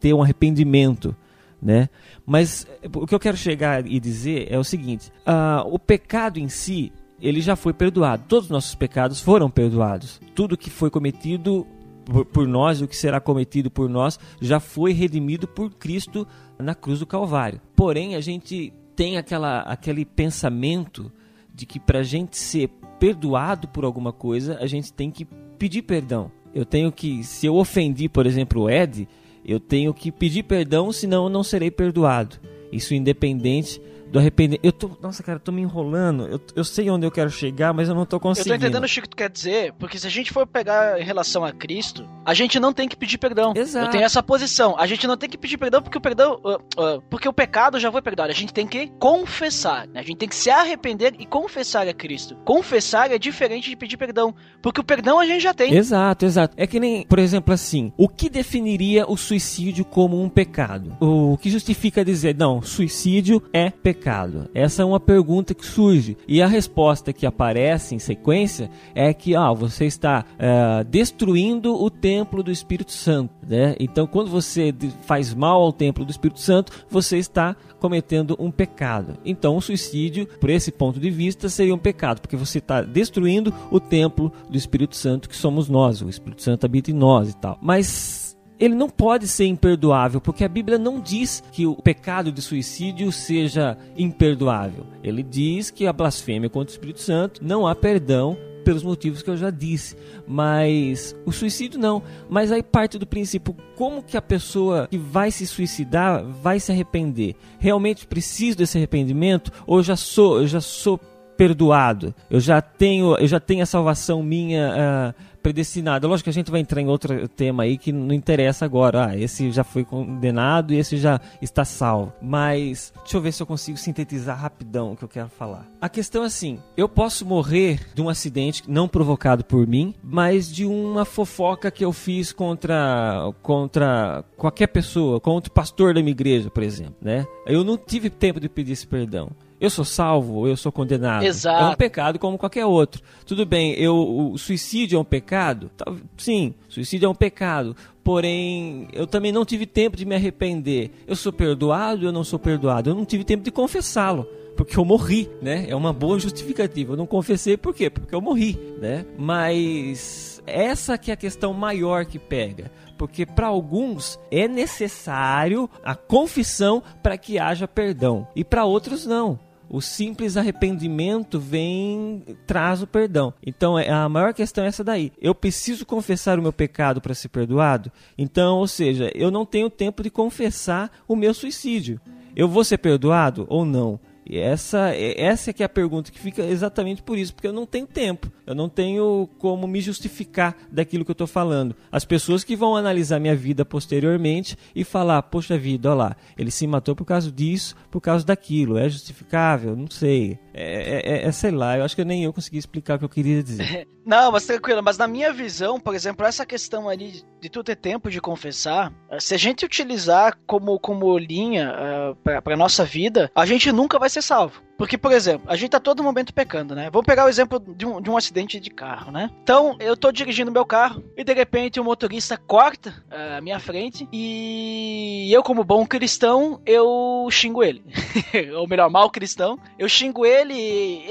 ter um arrependimento, né? Mas o que eu quero chegar e dizer é o seguinte: uh, o pecado em si ele já foi perdoado. Todos os nossos pecados foram perdoados. Tudo que foi cometido por, por nós e o que será cometido por nós já foi redimido por Cristo na cruz do Calvário. Porém, a gente tem aquela, aquele pensamento de que para a gente ser perdoado por alguma coisa, a gente tem que pedir perdão. Eu tenho que, se eu ofendi, por exemplo, o Ed, eu tenho que pedir perdão, senão eu não serei perdoado. Isso independente do arrependimento. Eu tô, nossa, cara, eu tô me enrolando. Eu, eu sei onde eu quero chegar, mas eu não tô conseguindo. Eu tô entendendo o que tu quer dizer, porque se a gente for pegar em relação a Cristo, a gente não tem que pedir perdão. Exato. Eu tenho essa posição. A gente não tem que pedir perdão porque o perdão, uh, uh, porque o pecado já foi perdoado. A gente tem que confessar. Né? A gente tem que se arrepender e confessar a Cristo. Confessar é diferente de pedir perdão, porque o perdão a gente já tem. Exato, exato. É que nem, por exemplo, assim, o que definiria o suicídio como um pecado? O que justifica dizer, não, suicídio é pecado pecado? Essa é uma pergunta que surge. E a resposta que aparece em sequência é que ah, você está é, destruindo o templo do Espírito Santo. Né? Então, quando você faz mal ao templo do Espírito Santo, você está cometendo um pecado. Então, o suicídio, por esse ponto de vista, seria um pecado, porque você está destruindo o templo do Espírito Santo, que somos nós. O Espírito Santo habita em nós e tal. Mas ele não pode ser imperdoável, porque a Bíblia não diz que o pecado de suicídio seja imperdoável. Ele diz que a blasfêmia contra o Espírito Santo não há perdão pelos motivos que eu já disse, mas o suicídio não. Mas aí parte do princípio como que a pessoa que vai se suicidar vai se arrepender? Realmente preciso desse arrependimento ou já sou, eu já sou perdoado? Eu já tenho, eu já tenho a salvação minha uh, predestinado. Lógico que a gente vai entrar em outro tema aí que não interessa agora. Ah, esse já foi condenado e esse já está salvo. Mas deixa eu ver se eu consigo sintetizar rapidão o que eu quero falar. A questão é assim: eu posso morrer de um acidente não provocado por mim, mas de uma fofoca que eu fiz contra contra qualquer pessoa, contra o pastor da minha igreja, por exemplo, né? Eu não tive tempo de pedir esse perdão. Eu sou salvo ou eu sou condenado? Exato. É um pecado como qualquer outro. Tudo bem, eu, o suicídio é um pecado? Sim, suicídio é um pecado. Porém, eu também não tive tempo de me arrepender. Eu sou perdoado ou eu não sou perdoado? Eu não tive tempo de confessá-lo porque eu morri, né? É uma boa justificativa. Eu não confessei por quê? Porque eu morri, né? Mas essa que é a questão maior que pega, porque para alguns é necessário a confissão para que haja perdão e para outros não. O simples arrependimento vem traz o perdão. Então é, a maior questão é essa daí. Eu preciso confessar o meu pecado para ser perdoado. Então, ou seja, eu não tenho tempo de confessar o meu suicídio. Eu vou ser perdoado ou não? E essa, essa é que é a pergunta que fica exatamente por isso, porque eu não tenho tempo, eu não tenho como me justificar daquilo que eu estou falando. As pessoas que vão analisar minha vida posteriormente e falar, poxa vida, olha lá, ele se matou por causa disso, por causa daquilo, é justificável? Não sei. É, é, é, sei lá, eu acho que nem eu consegui explicar o que eu queria dizer. Não, mas tranquilo, mas na minha visão, por exemplo, essa questão ali de tu ter tempo de confessar, se a gente utilizar como, como linha uh, pra, pra nossa vida, a gente nunca vai ser salvo. Porque, por exemplo, a gente tá todo momento pecando, né? Vamos pegar o exemplo de um, de um acidente de carro, né? Então, eu tô dirigindo meu carro e de repente o motorista corta a minha frente e eu, como bom cristão, eu xingo ele. ou melhor, mal cristão, eu xingo ele,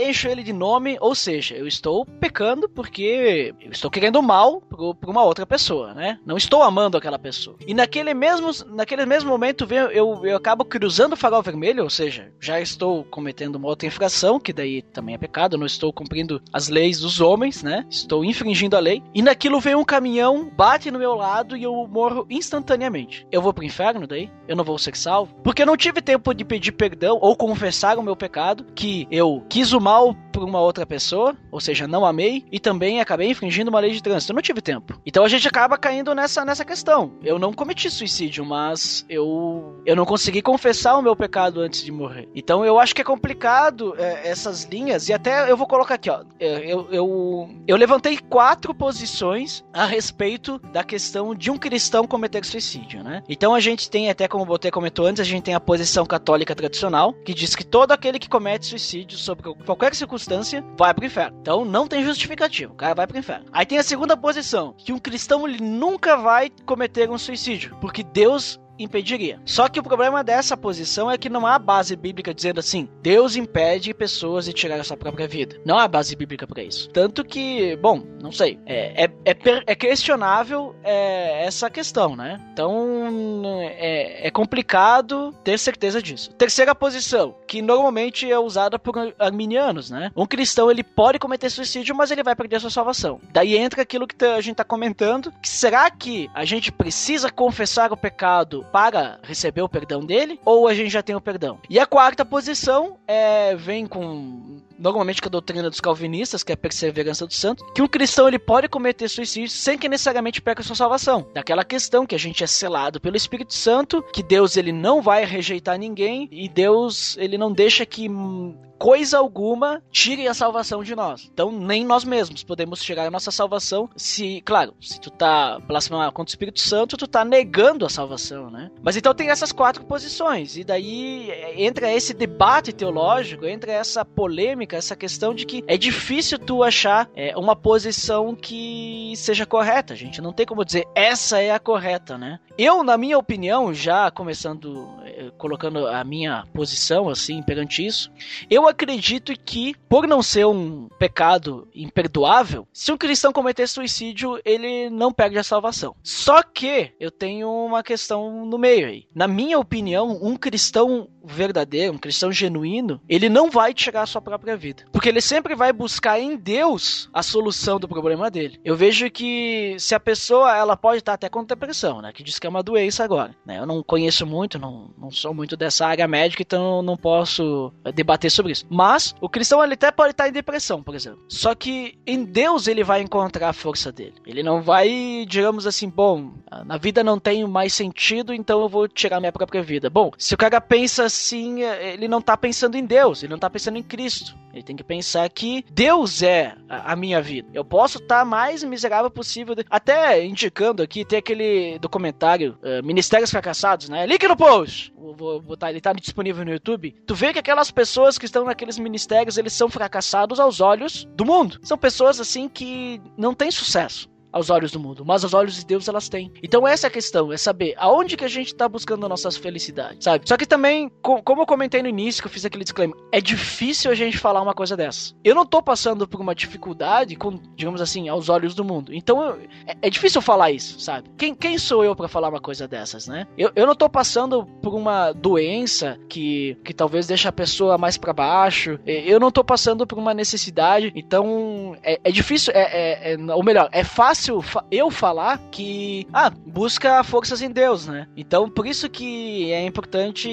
encho ele de nome, ou seja, eu estou pecando porque eu estou querendo mal pra uma outra pessoa, né? Não estou amando aquela pessoa. E naquele mesmo, naquele mesmo momento, eu, eu, eu acabo cruzando o farol vermelho, ou seja, já estou cometendo uma outra infração, que daí também é pecado, não estou cumprindo as leis dos homens, né? Estou infringindo a lei. E naquilo vem um caminhão, bate no meu lado e eu morro instantaneamente. Eu vou pro inferno daí? Eu não vou ser salvo? Porque eu não tive tempo de pedir perdão ou confessar o meu pecado, que eu quis o mal por uma outra pessoa, ou seja, não amei, e também acabei infringindo uma lei de trânsito. Não tive tempo. Então a gente acaba caindo nessa, nessa questão. Eu não cometi suicídio, mas eu, eu não consegui confessar o meu pecado antes de morrer. Então eu acho que é complicado é, essas linhas, e até eu vou colocar aqui, ó. É, eu, eu, eu levantei quatro posições a respeito da questão de um cristão cometer suicídio, né? Então a gente tem, até como você comentou antes, a gente tem a posição católica tradicional, que diz que todo aquele que comete suicídio sobre qualquer circunstância vai pro inferno. Então não tem justificativo, o cara vai pro inferno. Aí tem a segunda posição, que um cristão ele nunca vai cometer um suicídio, porque Deus impediria. Só que o problema dessa posição é que não há base bíblica dizendo assim: Deus impede pessoas de tirar a sua própria vida. Não há base bíblica para isso. Tanto que, bom, não sei, é, é, é, é questionável é, essa questão, né? Então é, é, complicado ter certeza disso. Terceira posição, que normalmente é usada por arminianos, né? Um cristão ele pode cometer suicídio, mas ele vai perder sua salvação. Daí entra aquilo que a gente está comentando: que será que a gente precisa confessar o pecado para receber o perdão dele, ou a gente já tem o perdão. E a quarta posição é, vem com normalmente com a doutrina dos calvinistas, que é a perseverança do santo, que um cristão ele pode cometer suicídio sem que necessariamente perca sua salvação. Daquela questão que a gente é selado pelo Espírito Santo, que Deus ele não vai rejeitar ninguém e Deus ele não deixa que coisa alguma tire a salvação de nós. Então, nem nós mesmos podemos tirar a nossa salvação se, claro, se tu tá blasfemando contra o Espírito Santo, tu tá negando a salvação, né? Mas então tem essas quatro posições, e daí entra esse debate teológico, entra essa polêmica, essa questão de que é difícil tu achar é, uma posição que seja correta, gente. Não tem como dizer essa é a correta, né? Eu, na minha opinião, já começando, é, colocando a minha posição assim perante isso, eu acredito que, por não ser um pecado imperdoável, se um cristão cometer suicídio, ele não perde a salvação. Só que eu tenho uma questão no meio aí. Na minha opinião, um cristão verdadeiro, um cristão genuíno, ele não vai tirar a sua própria vida. Porque ele sempre vai buscar em Deus a solução do problema dele. Eu vejo que se a pessoa, ela pode estar até com depressão, né? Que diz que é uma doença agora. Né? Eu não conheço muito, não, não, sou muito dessa área médica, então não posso eh, debater sobre isso. Mas o cristão ele até pode estar em depressão, por exemplo. Só que em Deus ele vai encontrar a força dele. Ele não vai, digamos assim, bom, na vida não tem mais sentido, então eu vou tirar minha própria vida. Bom, se o cara pensa assim, ele não tá pensando em Deus, ele não tá pensando em Cristo. Ele tem que pensar que Deus é a, minha vida. Eu posso estar tá mais miserável possível. Até indicando aqui, tem aquele documentário uh, Ministérios Fracassados, né? Link no post! Vou, vou botar, ele tá disponível no YouTube. Tu vê que aquelas pessoas que estão naqueles ministérios, eles são fracassados aos olhos do mundo. São pessoas assim que não têm sucesso aos olhos do mundo, mas aos olhos de Deus elas têm. Então essa é a questão, é saber aonde que a gente tá buscando a nossa felicidade, sabe? Só que também, como eu comentei no início, que eu fiz aquele disclaimer, é difícil a gente falar uma coisa dessa. Eu não tô passando por uma dificuldade, com, digamos assim, aos olhos do mundo. Então eu, é, é, difícil falar isso, sabe? Quem, quem sou eu para falar uma coisa dessas, né? Eu, eu não tô passando por uma doença que, que talvez deixe a pessoa mais para baixo. Eu não tô passando por uma necessidade. Então é, é difícil, é, é, é, ou melhor, é fácil fácil eu falar que, ah, busca forças em Deus, né? Então, por isso que é importante,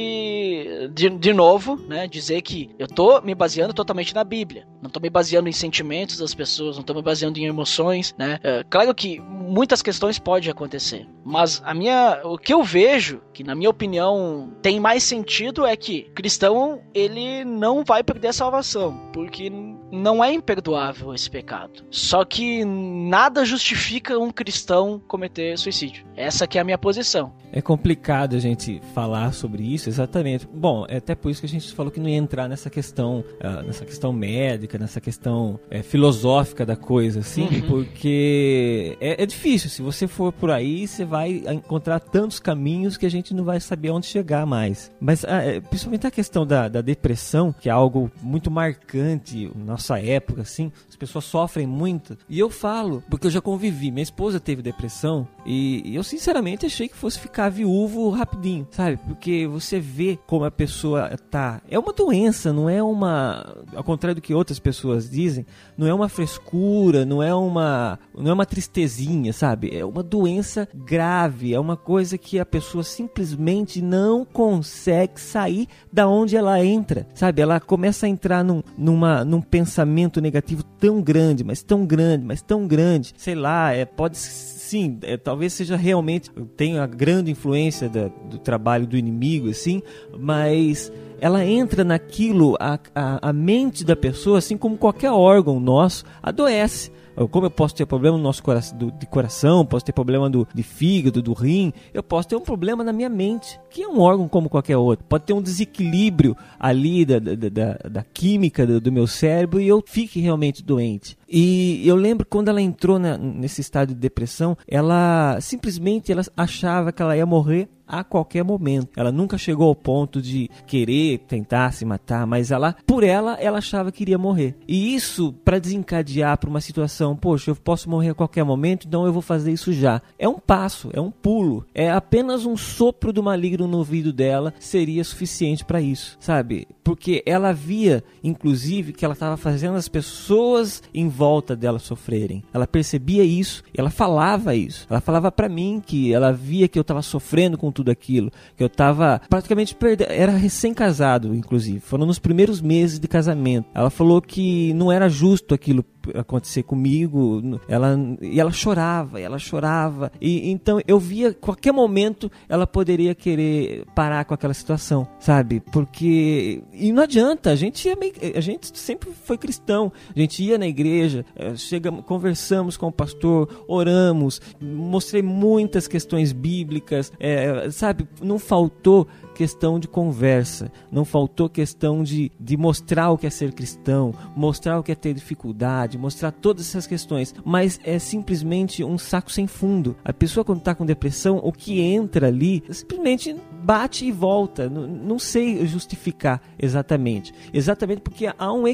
de, de novo, né, dizer que eu tô me baseando totalmente na Bíblia. Não tô me baseando em sentimentos das pessoas, não tô me baseando em emoções, né? É, claro que muitas questões podem acontecer, mas a minha, o que eu vejo, que na minha opinião tem mais sentido é que cristão, ele não vai perder a salvação, porque não é imperdoável esse pecado. Só que nada justifica um cristão cometer suicídio. Essa que é a minha posição. É complicado a gente falar sobre isso, exatamente. Bom, é até por isso que a gente falou que não ia entrar nessa questão, uh, nessa questão médica, nessa questão é, filosófica da coisa, assim, uhum. porque é, é, difícil. Se você for por aí, você vai encontrar tantos caminhos que a gente não vai saber onde chegar mais. Mas uh, principalmente a questão da, da depressão, que é algo muito marcante na nossa época, assim, as pessoas sofrem muito. E eu falo, porque eu já convivi. Minha esposa teve depressão e, eu sinceramente achei que fosse ficar ficar viúvo rapidinho, sabe? Porque você vê como a pessoa tá. É uma doença, não é uma. Ao contrário do que outras pessoas dizem, não é uma frescura, não é uma. Não é uma tristezinha, sabe? É uma doença grave, é uma coisa que a pessoa simplesmente não consegue sair da onde ela entra, sabe? Ela começa a entrar num, numa, num pensamento negativo tão grande, mas tão grande, mas tão grande, sei lá, é, pode sim, é, talvez seja realmente tenha a grande influência da, do trabalho do inimigo, assim, mas ela entra naquilo, a, a, a mente da pessoa, assim como qualquer órgão nosso, adoece. Como eu posso ter problema no nosso coração, do, de coração, posso ter problema do, de fígado, do rim, eu posso ter um problema na minha mente, que é um órgão como qualquer outro. Pode ter um desequilíbrio ali da, da, da, da química do, do, meu cérebro e eu fique realmente doente. E eu lembro quando ela entrou na, nesse estado de depressão, ela simplesmente ela achava que ela ia morrer a qualquer momento. Ela nunca chegou ao ponto de querer tentar se matar, mas ela, por ela, ela achava que iria morrer. E isso para desencadear para uma situação, poxa, eu posso morrer a qualquer momento, então eu vou fazer isso já. É um passo, é um pulo, é apenas um sopro do maligno no ouvido dela seria suficiente para isso, sabe? Porque ela via, inclusive, que ela estava fazendo as pessoas em volta dela sofrerem. Ela percebia isso, ela falava isso. Ela falava para mim que ela via que eu estava sofrendo com tudo aquilo, que eu tava praticamente perdendo, era recém-casado, inclusive, foram nos primeiros meses de casamento. Ela falou que não era justo aquilo acontecer comigo, ela e ela chorava, ela chorava. E então eu via qualquer momento ela poderia querer parar com aquela situação, sabe? Porque e não adianta, a gente é meio, a gente sempre foi cristão, a gente ia na igreja, eh, chegamos, conversamos com o pastor, oramos, mostrei muitas questões bíblicas, é, sabe? Não faltou questão de conversa, não faltou questão de, de mostrar o que é ser cristão, mostrar o que é ter dificuldade, mostrar todas essas questões, mas é simplesmente um saco sem fundo. A pessoa quando está com depressão, o que entra ali simplesmente bate e volta. Não, não sei justificar exatamente. Exatamente porque há um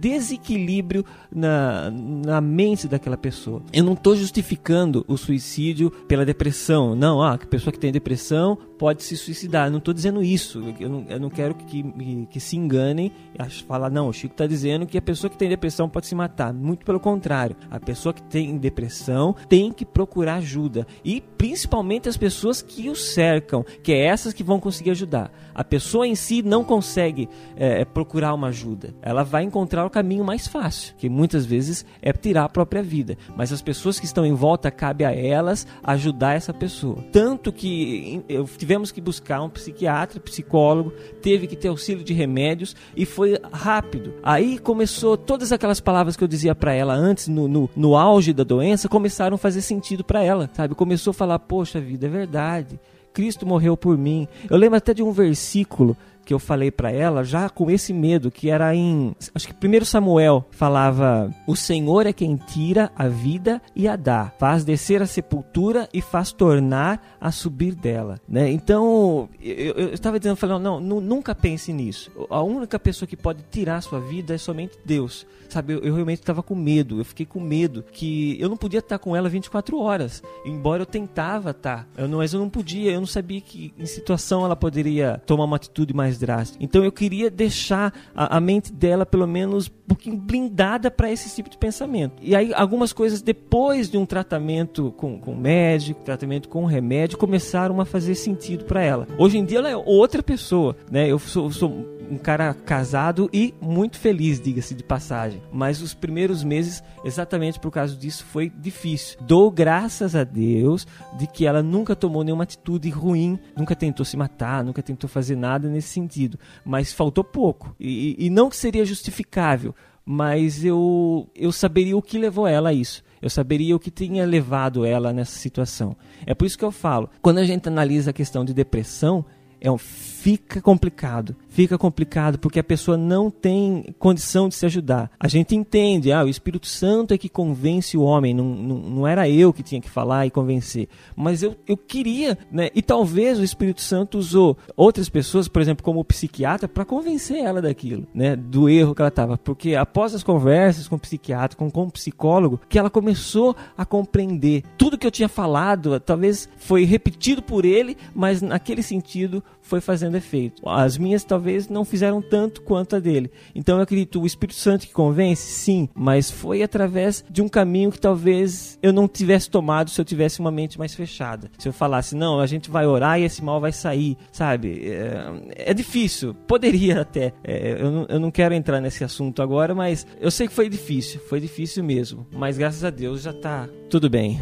desequilíbrio na, na mente daquela pessoa. Eu não estou justificando o suicídio pela depressão. Não, ah, a pessoa que tem depressão pode se suicidar. Eu não estou dizendo isso. Eu não, eu não quero que, que, que, se enganem e falar, não, o Chico está dizendo que a pessoa que tem depressão pode se matar. Muito pelo contrário. A pessoa que tem depressão tem que procurar ajuda. E principalmente as pessoas que o cercam, que é essas que vão conseguir ajudar. A pessoa em si não consegue é, procurar uma ajuda. Ela vai encontrar o caminho mais fácil, que muitas vezes é tirar a própria vida. Mas as pessoas que estão em volta, cabe a elas ajudar essa pessoa. Tanto que eu, tivemos que buscar um psiquiatra, psicólogo, teve que ter auxílio de remédios e foi rápido. Aí começou todas aquelas palavras que eu dizia para ela antes, no, no, no auge da doença, começaram a fazer sentido para ela, sabe? Começou a falar: Poxa vida, é verdade. Cristo morreu por mim. Eu lembro até de um versículo que eu falei para ela já com esse medo, que era em. Acho que primeiro Samuel falava: O Senhor é quem tira a vida e a dá, faz descer a sepultura e faz tornar a subir dela. Né? Então, eu estava dizendo, falando, não, nunca pense nisso. A única pessoa que pode tirar a sua vida é somente Deus. Sabe, eu, eu realmente estava com medo, eu fiquei com medo que eu não podia estar com ela 24 horas, embora eu tentava estar, eu não, mas eu não podia, eu não sabia que em situação ela poderia tomar uma atitude mais mais drástica. Então eu queria deixar a, a mente dela pelo menos um pouquinho blindada para esse tipo de pensamento. E aí algumas coisas depois de um tratamento com, com médico, tratamento com remédio, começaram a fazer sentido para ela. Hoje em dia ela é outra pessoa, né? Eu sou, sou um cara casado e muito feliz, diga-se de passagem. Mas os primeiros meses, exatamente por causa disso, foi difícil. Dou graças a Deus de que ela nunca tomou nenhuma atitude ruim, nunca tentou se matar, nunca tentou fazer nada nesse sentido. Mas faltou pouco. E, e não que seria justificável, mas eu, eu saberia o que levou ela a isso. Eu saberia o que tinha levado ela nessa situação. É por isso que eu falo, quando a gente analisa a questão de depressão, é um fica complicado. Fica complicado porque a pessoa não tem condição de se ajudar. A gente entende, ah, o Espírito Santo é que convence o homem, não, não, não era eu que tinha que falar e convencer. Mas eu, eu queria, né? E talvez o Espírito Santo usou outras pessoas, por exemplo, como o psiquiatra, para convencer ela daquilo, né? Do erro que ela estava. Porque após as conversas com o psiquiatra, com, com o psicólogo, que ela começou a compreender tudo que eu tinha falado, talvez foi repetido por ele, mas naquele sentido foi fazendo efeito. As minhas talvez não fizeram tanto quanto a dele. Então eu acredito, o Espírito Santo que convence, sim, mas foi através de um caminho que talvez eu não tivesse tomado se eu tivesse uma mente mais fechada. Se eu falasse, não, a gente vai orar e esse mal vai sair, sabe? É, é difícil, poderia até. É, eu, não, eu não quero entrar nesse assunto agora, mas eu sei que foi difícil, foi difícil mesmo. Mas graças a Deus já tá tudo bem.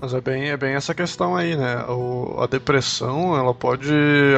Mas é bem, é bem essa questão aí, né? O, a depressão, ela pode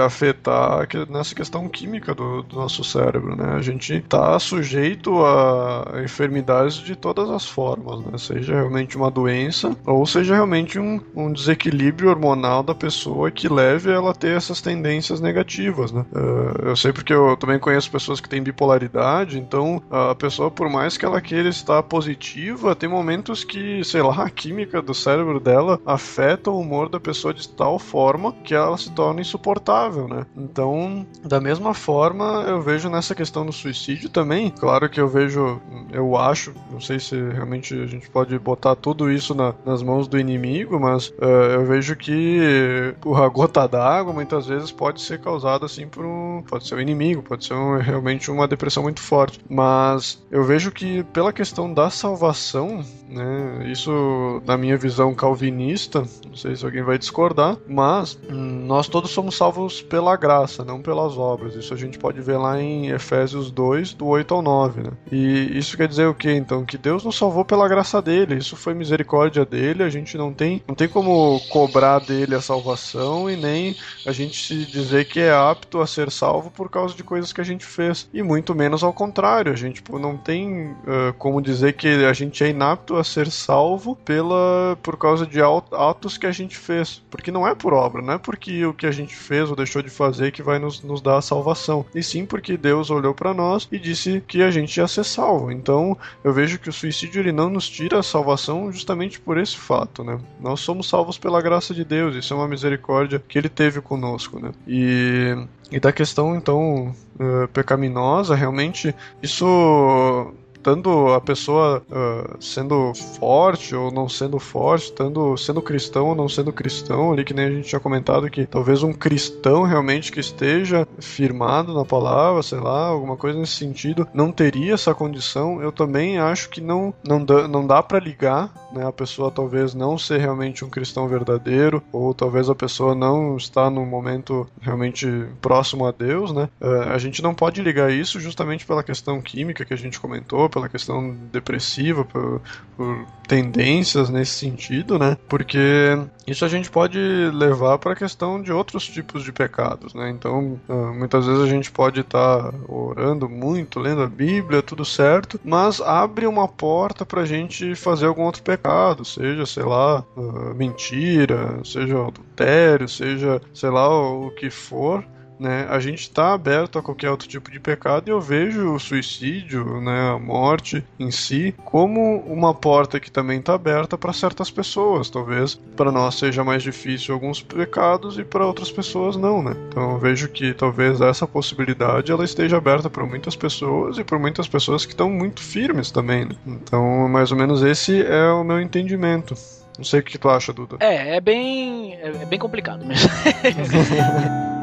afetar nessa questão química do, do nosso cérebro, né? A gente está sujeito a enfermidades de todas as formas, né? Seja realmente uma doença ou seja realmente um, um desequilíbrio hormonal da pessoa que leve ela a ter essas tendências negativas, né? Uh, eu sei porque eu também conheço pessoas que têm bipolaridade, então a pessoa, por mais que ela queira estar positiva, tem momentos que, sei lá, a química do cérebro dela dela afeta o humor da pessoa de tal forma que ela se torna insuportável, né? Então, da mesma forma, eu vejo nessa questão do suicídio também. Claro que eu vejo, eu acho, não sei se realmente a gente pode botar tudo isso na, nas mãos do inimigo, mas uh, eu vejo que a gota d'água muitas vezes pode ser causada assim por um, pode ser o um inimigo, pode ser um, realmente uma depressão muito forte. Mas eu vejo que pela questão da salvação, né, isso na minha visão calvinista não sei se alguém vai discordar, mas hum, nós todos somos salvos pela graça, não pelas obras. Isso a gente pode ver lá em Efésios 2, do 8 ao 9, né? E isso quer dizer o que então? Que Deus nos salvou pela graça dele, isso foi misericórdia dele, a gente não tem, não tem como cobrar dele a salvação e nem a gente se dizer que é apto a ser salvo por causa de coisas que a gente fez. E muito menos ao contrário, a gente tipo, não tem uh, como dizer que a gente é inapto a ser salvo pela por causa de atos que a gente fez. Porque não é por obra, não é porque o que a gente fez ou deixou de fazer que vai nos, nos dar a salvação. E sim porque Deus olhou para nós e disse que a gente ia ser salvo. Então eu vejo que o suicídio ele não nos tira a salvação justamente por esse fato, né? Nós somos salvos pela graça de Deus, isso é uma misericórdia que ele teve conosco, né? E, e da questão então uh, pecaminosa, realmente isso tanto a pessoa uh, sendo forte ou não sendo forte, tanto sendo cristão ou não sendo cristão, ali que nem a gente tinha comentado que talvez um cristão realmente que esteja firmado na palavra, sei lá, alguma coisa nesse sentido, não teria essa condição. Eu também acho que não não dá, não dá para ligar, né? A pessoa talvez não ser realmente um cristão verdadeiro ou talvez a pessoa não está num momento realmente próximo a Deus, né? Uh, a gente não pode ligar isso justamente pela questão química que a gente comentou, pela questão depressiva, por, por tendências nesse sentido, né? Porque isso a gente pode levar para a questão de outros tipos de pecados, né? Então, uh, muitas vezes a gente pode estar tá orando muito, lendo a Bíblia, tudo certo, mas abre uma porta para a gente fazer algum outro pecado, seja, sei lá, uh, mentira, seja adultério, seja, sei lá, o que for, né? A gente está aberto a qualquer outro tipo de pecado e eu vejo o suicídio, né, a morte em si, como uma porta que também está aberta para certas pessoas. Talvez para nós seja mais difícil alguns pecados e para outras pessoas não, né? Então eu vejo que talvez essa possibilidade ela esteja aberta para muitas pessoas e para muitas pessoas que estão muito firmes também. Né? Então mais ou menos esse é o meu entendimento. Não sei o que tu acha, Duda. É, é bem, é bem complicado mesmo.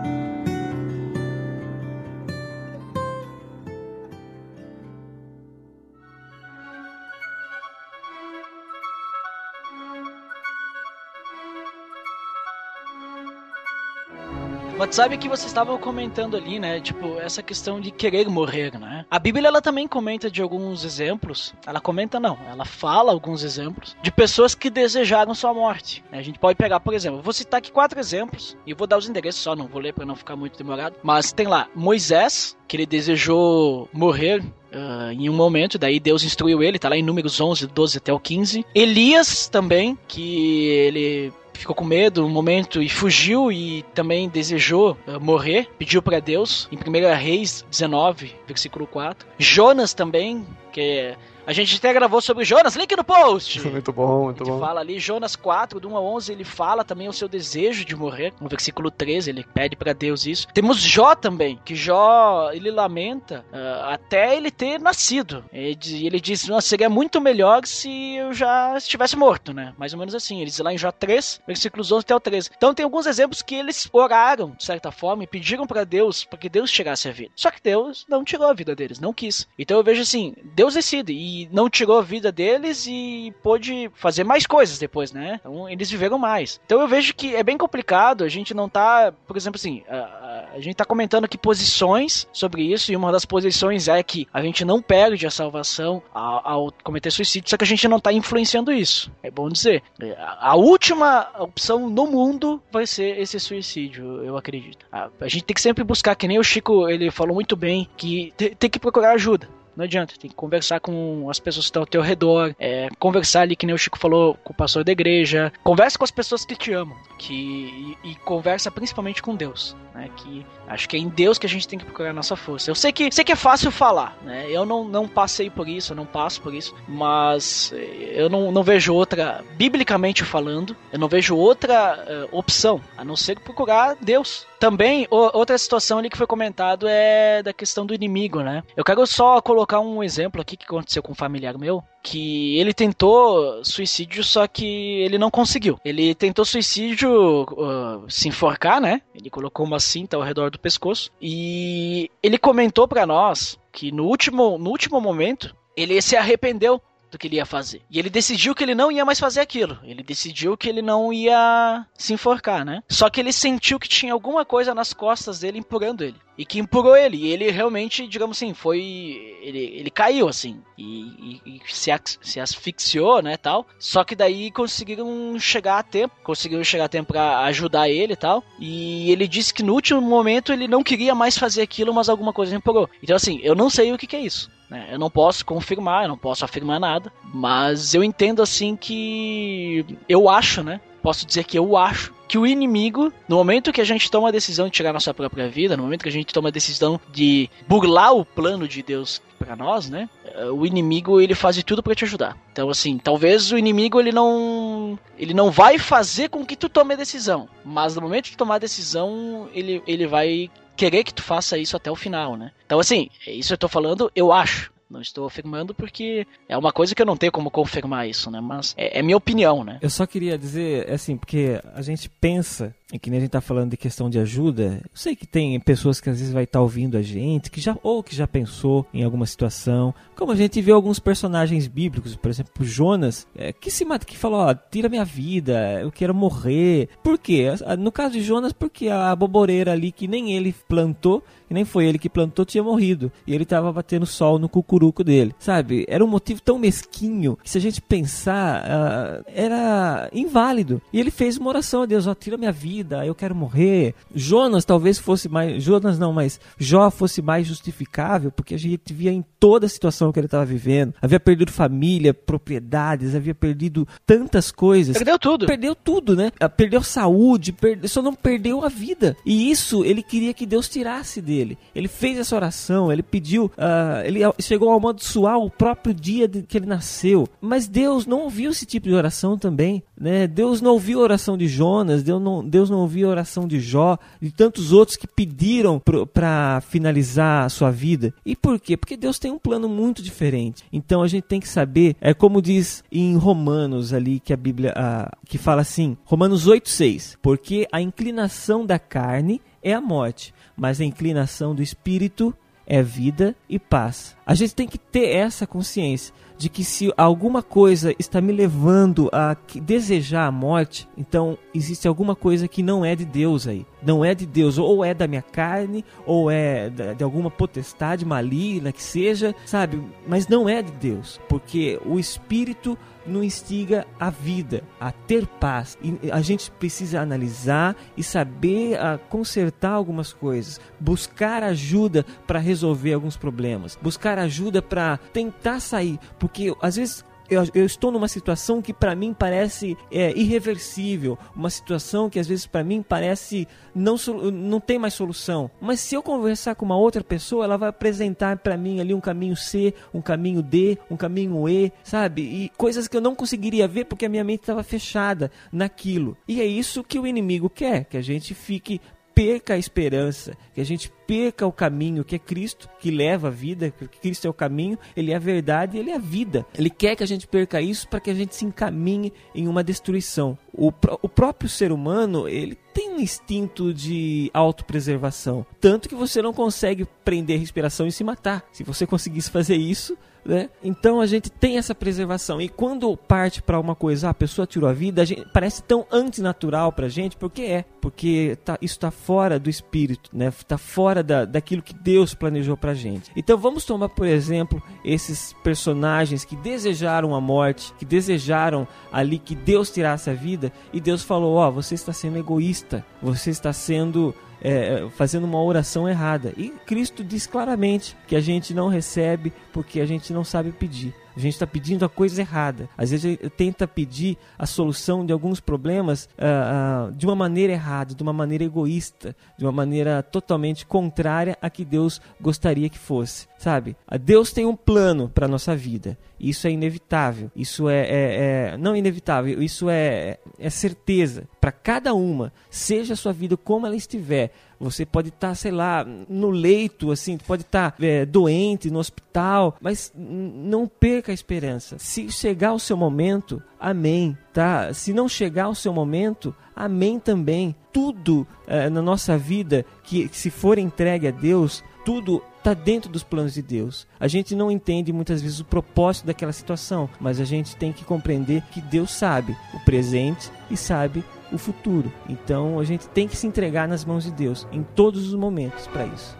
Mas sabe que vocês estavam comentando ali, né? Tipo, essa questão de querer morrer, né? A Bíblia ela também comenta de alguns exemplos. Ela comenta não, ela fala alguns exemplos de pessoas que desejaram sua morte. Né? A gente pode pegar, por exemplo, vou citar aqui quatro exemplos e vou dar os endereços só, não vou ler para não ficar muito demorado. Mas tem lá Moisés, que ele desejou morrer Uh, em um momento, daí Deus instruiu ele, tá lá em números 11, 12 até o 15. Elias também, que ele ficou com medo um momento e fugiu e também desejou uh, morrer, pediu para Deus, em 1 Reis 19, versículo 4. Jonas também, que a gente até gravou sobre Jonas, link no post. muito bom, muito bom. fala ali, Jonas 4, do 1 a 11, ele fala também o seu desejo de morrer. No versículo 13, ele pede para Deus isso. Temos Jó também, que Jó, ele lamenta uh, até ele ter nascido. Ele, ele diz, Nossa, seria muito melhor se eu já estivesse morto, né? Mais ou menos assim. Ele diz lá em Jó 3, versículos 11 até o 13. Então tem alguns exemplos que eles oraram, de certa forma, e pediram para Deus, para que Deus tirasse a vida. Só que Deus não tirou a vida deles, não quis. Então eu vejo assim, Deus decide, e não tirou a vida deles e pôde fazer mais coisas depois, né? Então eles viveram mais. Então eu vejo que é bem complicado, a gente não tá, por exemplo assim, a, a gente tá comentando aqui posições sobre isso e uma das posições é que a gente não perde a salvação ao, ao cometer suicídio, só que a gente não tá influenciando isso. É bom dizer. A, última opção no mundo vai ser esse suicídio, eu acredito. A, a gente tem que sempre buscar, que nem o Chico ele falou muito bem, que tem que procurar ajuda. Não adianta, tem que conversar com as pessoas que estão ao teu redor, é, conversar ali, que nem o Chico falou, com o pastor da igreja. Conversa com as pessoas que te amam, que, e, e conversa principalmente com Deus. Né, que acho que é em Deus que a gente tem que procurar a nossa força. Eu sei que, sei que é fácil falar, né? Eu não, não passei por isso, eu não passo por isso, mas eh, eu não, não vejo outra, biblicamente falando, eu não vejo outra uh, opção a não ser procurar Deus. Também, o, outra situação ali que foi comentado é da questão do inimigo, né? Eu quero só colocar um exemplo aqui que aconteceu com um familiar meu que ele tentou suicídio, só que ele não conseguiu. Ele tentou suicídio uh, se enforcar, né? Ele colocou uma cinta ao redor do pescoço e ele comentou para nós que no último, no último momento ele se arrependeu do que ele ia fazer. E ele decidiu que ele não ia mais fazer aquilo. Ele decidiu que ele não ia se enforcar, né? Só que ele sentiu que tinha alguma coisa nas costas dele empurrando ele. E que empurrou ele. E ele realmente, digamos assim, foi. Ele, ele caiu, assim. E, e, e se, se asfixiou, né? Tal. Só que daí conseguiram chegar a tempo. Conseguiram chegar a tempo pra ajudar ele e tal. E ele disse que no último momento ele não queria mais fazer aquilo, mas alguma coisa empurrou. Então, assim, eu não sei o que, que é isso. Né? Eu não posso confirmar, eu não posso afirmar nada, mas eu entendo assim que eu acho, né? Posso dizer que eu acho que o inimigo, no momento que a gente toma a decisão de tirar nossa própria vida, no momento que a gente toma a decisão de burlar o plano de Deus para nós, né? O inimigo ele faz de tudo para te ajudar. Então assim, talvez o inimigo ele não ele não vai fazer com que tu tome a decisão, mas no momento de tomar a decisão, ele ele vai querer que tu faça isso até o final, né? Então, assim, isso eu tô falando, eu acho. Não estou afirmando porque é uma coisa que eu não tenho como confirmar isso, né? Mas é, é minha opinião, né? Eu só queria dizer, assim, porque a gente pensa, e que nem a gente tá falando de questão de ajuda, eu sei que tem pessoas que às vezes vai estar ouvindo a gente, que já ou que já pensou em alguma situação, como a gente vê alguns personagens bíblicos, por exemplo, Jonas, é, que se mata, que falou, ó, tira minha vida, eu quero morrer. Por quê? No caso de Jonas, porque a boboreira ali que nem ele plantou, que nem foi ele que plantou, tinha morrido. E ele tava batendo sol no cucuruco dele. Sabe? Era um motivo tão mesquinho que se a gente pensar, uh, era inválido. E ele fez uma oração a Deus: ó, tira minha vida, eu quero morrer. Jonas talvez fosse mais. Jonas não, mas Jó fosse mais justificável, porque a gente via em toda a situação que ele estava vivendo. Havia perdido família, propriedades, havia perdido tantas coisas. Perdeu tudo. Perdeu tudo, né? Ah, perdeu saúde, perde... só não perdeu a vida. E isso ele queria que Deus tirasse dele. Ele fez essa oração, ele pediu, uh, ele chegou ao amaldiçoar o próprio dia que ele nasceu. Mas Deus não ouviu esse tipo de oração também. Né? Deus não ouviu a oração de Jonas, Deus não, Deus não ouviu a oração de Jó, de tantos outros que pediram para finalizar a sua vida. E por quê? Porque Deus tem um plano muito diferente. Então a gente tem que saber, é como diz em Romanos ali, que a Bíblia, que fala assim, Romanos 8,6, porque a inclinação da carne é a morte, mas a inclinação do espírito é vida e paz. A gente tem que ter essa consciência de que se alguma coisa está me levando a desejar a morte, então existe alguma coisa que não é de Deus aí. Não é de Deus, ou é da minha carne, ou é de alguma potestade maligna que seja, sabe? Mas não é de Deus, porque o espírito nos instiga a vida, a ter paz. E a gente precisa analisar e saber ah, consertar algumas coisas, buscar ajuda para resolver alguns problemas, buscar ajuda para tentar sair, porque às vezes eu, eu, estou numa situação que para mim parece é, irreversível, uma situação que às vezes para mim parece não, não tem mais solução. Mas se eu conversar com uma outra pessoa, ela vai apresentar para mim ali um caminho C, um caminho D, um caminho E, sabe? E coisas que eu não conseguiria ver porque a minha mente estava fechada naquilo. E é isso que o inimigo quer, que a gente fique perca a esperança, que a gente perca o caminho que é Cristo, que leva a vida, que Cristo é o caminho, ele é a verdade, ele é a vida. Ele quer que a gente perca isso para que a gente se encaminhe em uma destruição. O, o próprio ser humano, ele tem um instinto de autopreservação, tanto que você não consegue prender a respiração e se matar. Se você conseguisse fazer isso, né? Então a gente tem essa preservação. E quando parte para uma coisa, a pessoa tirou a vida, a gente, parece tão antinatural para a gente, porque é. Porque tá, isso está fora do espírito, né? Está fora da, daquilo que Deus planejou para a gente. Então vamos tomar, por exemplo, esses personagens que desejaram a morte, que desejaram ali que Deus tirasse a vida, e Deus falou: Ó, oh, você está sendo egoísta, você está sendo é, fazendo uma oração errada. E Cristo diz claramente que a gente não recebe porque a gente não sabe pedir. A gente está pedindo a coisa errada. Às vezes tenta pedir a solução de alguns problemas uh, uh, de uma maneira errada, de uma maneira egoísta, de uma maneira totalmente contrária a que Deus gostaria que fosse. Sabe? Deus tem um plano para nossa vida. Isso é inevitável. Isso é, é, é não inevitável. Isso é, é certeza para cada uma, seja a sua vida como ela estiver você pode estar, tá, sei lá, no leito, assim, pode estar tá, é, doente, no hospital, mas não perca a esperança. Se chegar o seu momento, amém, tá? Se não chegar o seu momento, amém também. Tudo é, na nossa vida que, que se for entregue a Deus, tudo está dentro dos planos de Deus. A gente não entende muitas vezes o propósito daquela situação, mas a gente tem que compreender que Deus sabe o presente e sabe o futuro. Então a gente tem que se entregar nas mãos de Deus em todos os momentos para isso.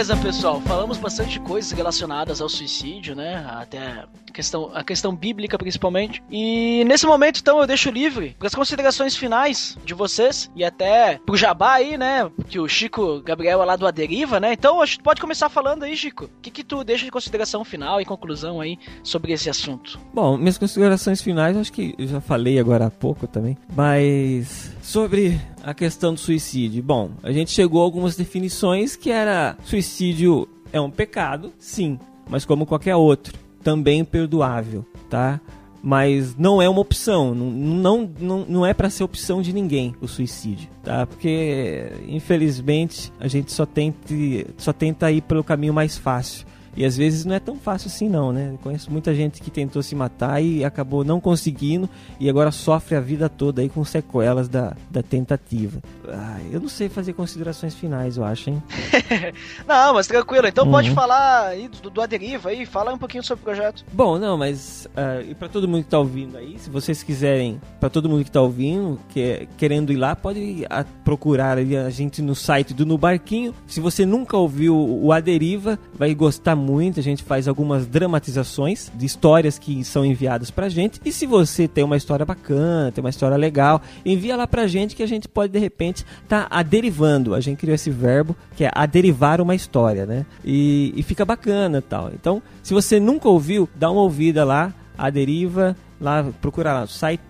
Beleza, pessoal. Falamos bastante coisas relacionadas ao suicídio, né? Até a questão, a questão bíblica, principalmente. E nesse momento, então, eu deixo livre para as considerações finais de vocês e até pro Jabá aí, né? Que o Chico Gabriel é lá do Aderiva, né? Então, acho que pode começar falando aí, Chico. O que, que tu deixa de consideração final e conclusão aí sobre esse assunto? Bom, minhas considerações finais, acho que eu já falei agora há pouco também. Mas sobre a questão do suicídio. Bom, a gente chegou a algumas definições que era suicídio é um pecado, sim, mas como qualquer outro, também perdoável, tá? Mas não é uma opção, não, não, não, é para ser opção de ninguém o suicídio, tá? Porque infelizmente a gente só tenta, só tenta ir pelo caminho mais fácil. E às vezes não é tão fácil assim não, né? Eu conheço muita gente que tentou se matar e acabou não conseguindo e agora sofre a vida toda aí com sequelas da, da tentativa. Ah, eu não sei fazer considerações finais, eu acho, hein? não, mas tranquilo. Então Uhum. pode falar aí do, do Aderiva aí, fala um pouquinho sobre o projeto. Bom, não, mas ah, e para todo mundo que tá ouvindo aí, se vocês quiserem, para todo mundo que tá ouvindo, que, querendo ir lá, pode ah, procurar a gente no site do No Barquinho. Se você nunca ouviu o A Deriva, vai gostar muito. A gente faz algumas dramatizações de histórias que são enviadas pra gente. E se você tem uma história bacana, tem uma história legal, envia lá pra gente que a gente pode de repente tá aderivando. A gente criou esse verbo que é aderivar uma história, né? E, e fica bacana tal. Então, se você nunca ouviu, dá uma ouvida lá, a deriva. Lá, procura lá o site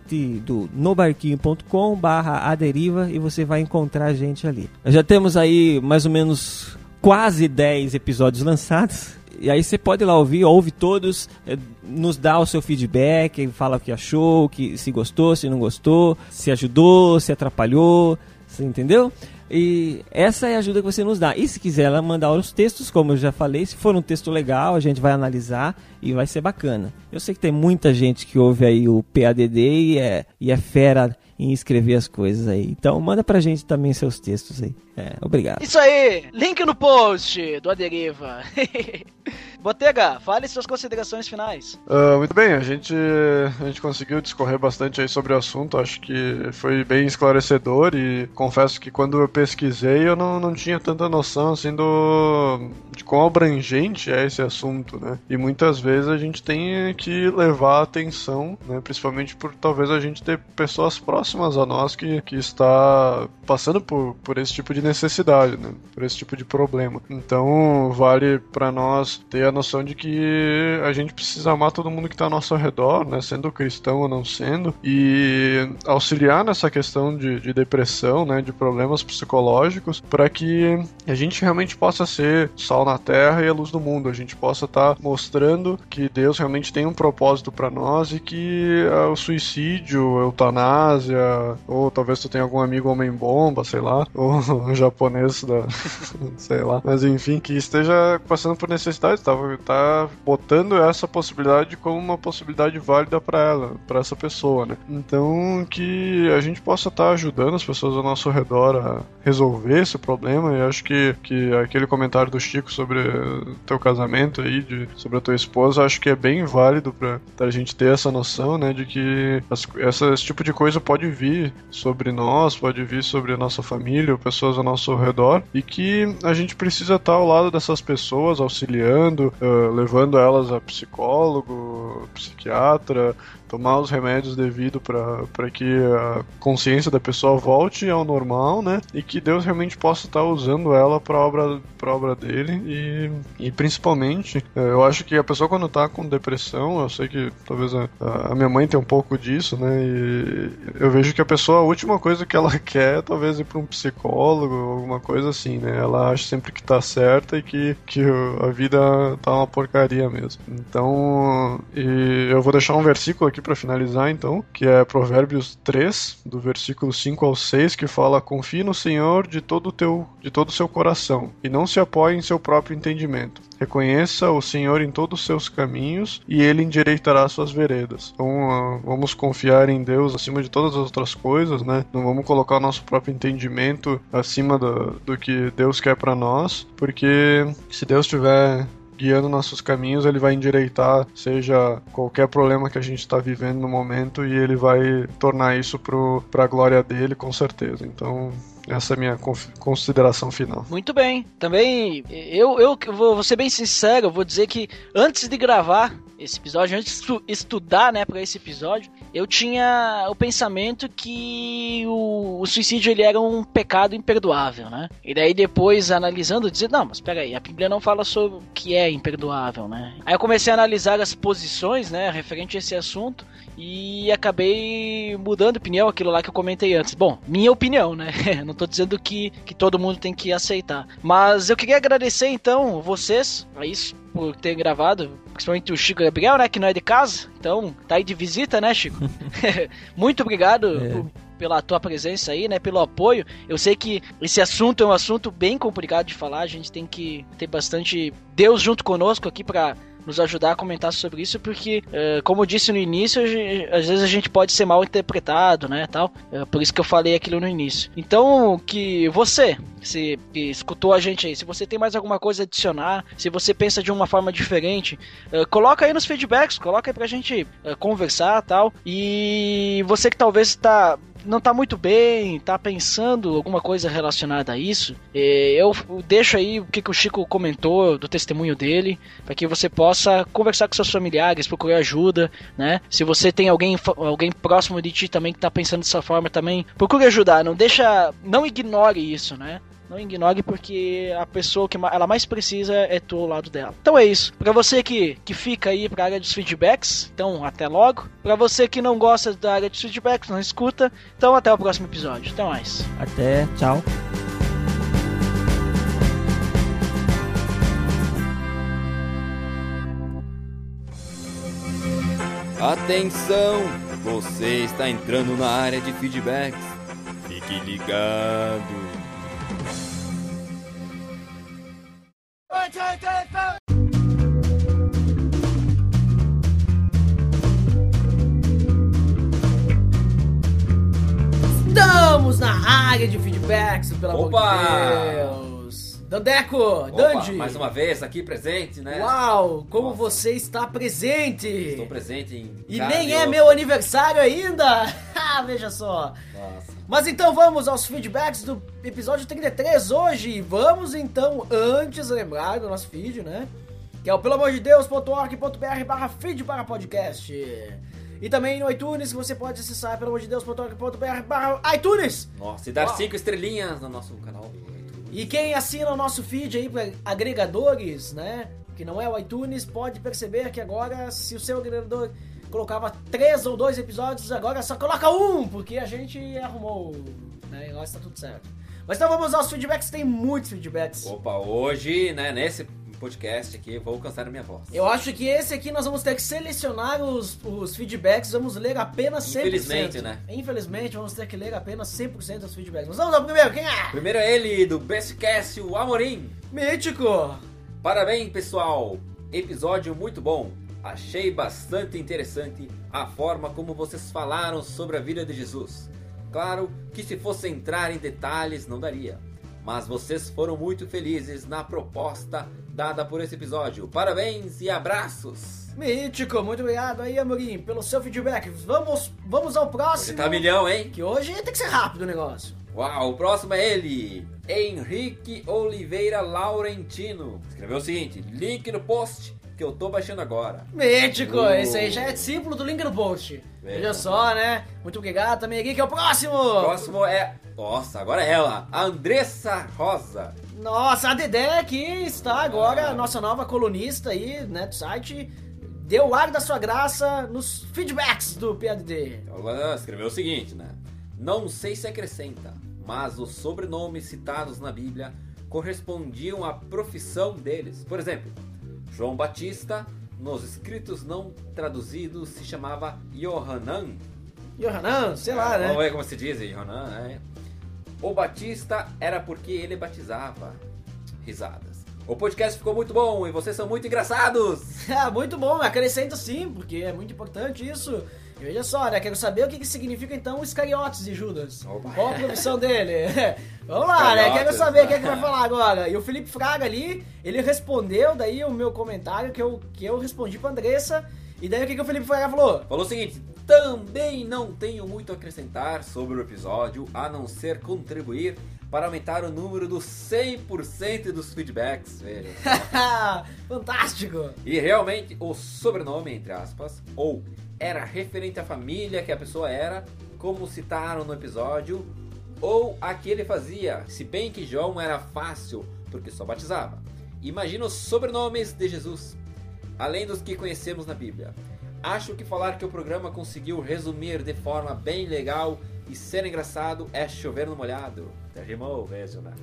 do nobarquinho.com barra e você vai encontrar a gente ali. Já temos aí mais ou menos quase 10 episódios lançados. E aí você pode ir lá ouvir, ouve todos, eh, nos dá o seu feedback, fala o que achou, que se gostou, se não gostou, se ajudou, se atrapalhou, você entendeu? E essa é a ajuda que você nos dá. E se quiser ela mandar os textos, como eu já falei, se for um texto legal, a gente vai analisar e vai ser bacana. Eu sei que tem muita gente que ouve aí o PADD e é, e é fera em escrever as coisas aí. Então manda pra gente também seus textos aí. É, obrigado. Isso aí, link no post do Aderiva. Botega, fale suas considerações finais. Ah, muito bem, a gente, a gente conseguiu discorrer bastante aí sobre o assunto, acho que foi bem esclarecedor e confesso que quando eu pesquisei eu não, não tinha tanta noção assim do de quão abrangente é esse assunto, né? E muitas vezes a gente tem que levar atenção, né? Principalmente por talvez a gente ter pessoas próximas a nós que, que está passando por, por esse tipo de necessidade, né? Por esse tipo de problema. Então vale para nós ter a noção de que a gente precisa amar todo mundo que está ao nosso redor, né? Sendo cristão ou não sendo, e auxiliar nessa questão de, de depressão, né? De problemas psicológicos, para que a gente realmente possa ser sal na terra e a luz do mundo. A gente possa estar mostrando que Deus realmente tem um propósito para nós e que ah, o suicídio, a eutanásia, ou talvez tu tenha algum amigo homem-bomba, sei lá, ou um japonês da. sei lá. Mas enfim, que esteja passando por necessidade, tá, tá botando essa possibilidade como uma possibilidade válida para ela, para essa pessoa, né? Então que a gente possa estar ajudando as pessoas ao nosso redor a resolver esse problema. E acho que, que aquele comentário do Chico sobre teu casamento aí, de, sobre a tua esposa, acho que é bem válido pra, pra gente ter essa noção, né? De que as, essa, esse tipo de coisa pode vir sobre nós, pode vir sobre a nossa família, ou pessoas ao nosso redor, e que a gente precisa estar ao lado dessas pessoas, auxiliando, uh, levando elas a psicólogo, psiquiatra, tomar os remédios devido para que a consciência da pessoa volte ao normal, né? E que Deus realmente possa estar usando ela para obra para obra dele e, e principalmente eh, eu acho que a pessoa quando tá com depressão, eu sei que talvez a, a minha mãe tem um pouco disso, né? E eu vejo que a pessoa a última coisa que ela quer é talvez ir para um psicólogo, alguma coisa assim, né? Ela acha sempre que tá certa e que, que a vida tá uma porcaria mesmo. Então, eu vou deixar um versículo aqui para finalizar então, que é Provérbios 3, do versículo 5 ao 6, que fala: "Confie no Senhor de todo teu de todo o seu coração e não se apoie em seu próprio entendimento. Reconheça o Senhor em todos os seus caminhos e ele endireitará suas veredas." Então, uh, vamos confiar em Deus acima de todas as outras coisas, né? Não vamos colocar o nosso próprio entendimento acima do, do que Deus quer para nós, porque se Deus tiver guiando nossos caminhos, ele vai endireitar, seja qualquer problema que a gente está vivendo no momento, e ele vai tornar isso para a glória dele, com certeza. Então, essa é a minha consideração final. Muito bem. Também, eu, eu vou, ser bem sincero, vou dizer que antes de gravar esse episódio, antes de estudar, né, para esse episódio, eu tinha o pensamento que o, o, suicídio ele era um pecado imperdoável, né? E daí depois analisando, dizer, não, mas peraí, a Bíblia não fala sobre o que é imperdoável, né? Aí eu comecei a analisar as posições, né, referente a esse assunto e acabei mudando de opinião, aquilo lá que eu comentei antes. Bom, minha opinião, né? não tô dizendo que, que todo mundo tem que aceitar. Mas eu queria agradecer então vocês, a isso, por ter gravado, principalmente o Chico Gabriel, né, que não é de casa, então tá aí de visita, né, Chico? Muito obrigado É. por- pela tua presença aí, né, pelo apoio. Eu sei que esse assunto é um assunto bem complicado de falar, a gente tem que ter bastante Deus junto conosco aqui pra nos ajudar a comentar sobre isso, porque, eh, como eu disse no início, às vezes a gente pode ser mal interpretado, né, tal. Eh, por isso que eu falei aquilo no início. Então, que você, se que escutou a gente aí, se você tem mais alguma coisa a adicionar, se você pensa de uma forma diferente, eh, coloca aí nos feedbacks, coloca aí pra gente conversar, tal. E você que talvez tá não tá muito bem, tá pensando alguma coisa relacionada a isso, eh, eu deixo aí o que, o Chico comentou do testemunho dele, para que você possa conversar com seus familiares, procurar ajuda, né? Se você tem alguém, alguém próximo de ti também que tá pensando dessa forma também, procure ajudar, não deixa, não ignore isso, né? Não ignore porque a pessoa que ela mais precisa é tu ao lado dela. Então é isso. Pra você que, que fica aí pra área dos feedbacks, então até logo. Pra você que não gosta da área dos feedbacks, não escuta, então até o próximo episódio. Até mais. Até, tchau. Atenção! Você está entrando na área de feedbacks. Fique ligado. Estamos na área de feedbacks, pelo amor de Deus. Dandeco, Opa, Dandy. mais uma vez aqui presente, né? Uau, como Nossa. você está presente. Estou presente em E nem é meu aniversário ainda. Ah, Veja só. Nossa. Mas então vamos aos feedbacks do episódio 33 hoje. Vamos então antes lembrar do nosso feed, né? Que é o pelamordedeus.org.br barra feed para podcast. E também no iTunes, que você pode acessar pelamordedeus.org.br barra iTunes. Nossa, e dar Uau. cinco estrelinhas no nosso canal. E quem assina o nosso feed aí para agregadores, né? Que não é o iTunes, pode perceber que agora, se o seu agregador colocava três ou dois episódios, agora só coloca um, porque a gente arrumou, né? E agora está tudo certo. Mas então vamos aos feedbacks, tem muitos feedbacks. Opa, hoje, né, nesse podcast aqui, vou alcançar a minha voz. Eu acho que esse aqui nós vamos ter que selecionar os, os feedbacks, vamos ler apenas 100%. Infelizmente, né? Infelizmente, vamos ter que ler apenas 100% dos feedbacks. Mas vamos ao primeiro, quem é? Primeiro é ele, do Bestcast, o Amorim. Mítico! Parabéns, pessoal! Episódio muito bom. Achei bastante interessante a forma como vocês falaram sobre a vida de Jesus. Claro que se fosse entrar em detalhes não daria, mas vocês foram muito felizes na proposta dada por esse episódio. Parabéns e abraços! Mítico, muito obrigado aí, Amorim, pelo seu feedback. Vamos, vamos ao Hoje próximo. tá milhão, hein? Que hoje tem que ser rápido o negócio. Uau, o próximo é ele, Henrique Oliveira Laurentino. Escreveu o seguinte: link no post que eu tô baixando agora. Mítico, Uh. esse aí já é discípulo do link no post. Veja. Veja só, né? Muito obrigado também aqui, que é o próximo. O próximo é. Nossa, agora é ela, a Andressa Rosa. Nossa, a Dedé que está agora, Ah. nossa nova colunista aí, né, do site. Deu o ar da sua graça nos feedbacks do PADD. Ela escreveu o seguinte, né? Não sei se acrescenta, mas os sobrenomes citados na Bíblia correspondiam à profissão deles. Por exemplo, João Batista, nos escritos não traduzidos, se chamava Yohanan. Yohanan, sei lá, né? Vamos ver como se diz, Yohanan, né? O Batista era porque ele batizava. Risadas. O podcast ficou muito bom e vocês são muito engraçados. Ah, muito bom, acrescenta sim, porque é muito importante isso. E veja só, né? Quero saber o que, que significa então os cariotes de Judas. Opa. Qual a profissão dele? Vamos lá, né? Quero saber o que é que né? vai falar agora. E o Felipe Fraga ali, ele respondeu daí o meu comentário que eu, que eu respondi pra Andressa. E daí o que, que o Felipe Fraga falou? Falou o seguinte: também não tenho muito a acrescentar sobre o episódio, a não ser contribuir para aumentar o número dos 100% dos feedbacks. Só. Fantástico! e realmente, o sobrenome, entre aspas, ou era referente à família que a pessoa era, como citaram no episódio, ou a que ele fazia, se bem que João era fácil, porque só batizava. Imagina os sobrenomes de Jesus, além dos que conhecemos na Bíblia. Acho que falar que o programa conseguiu resumir de forma bem legal e ser engraçado é chover no molhado. Até rimou, vejo, né?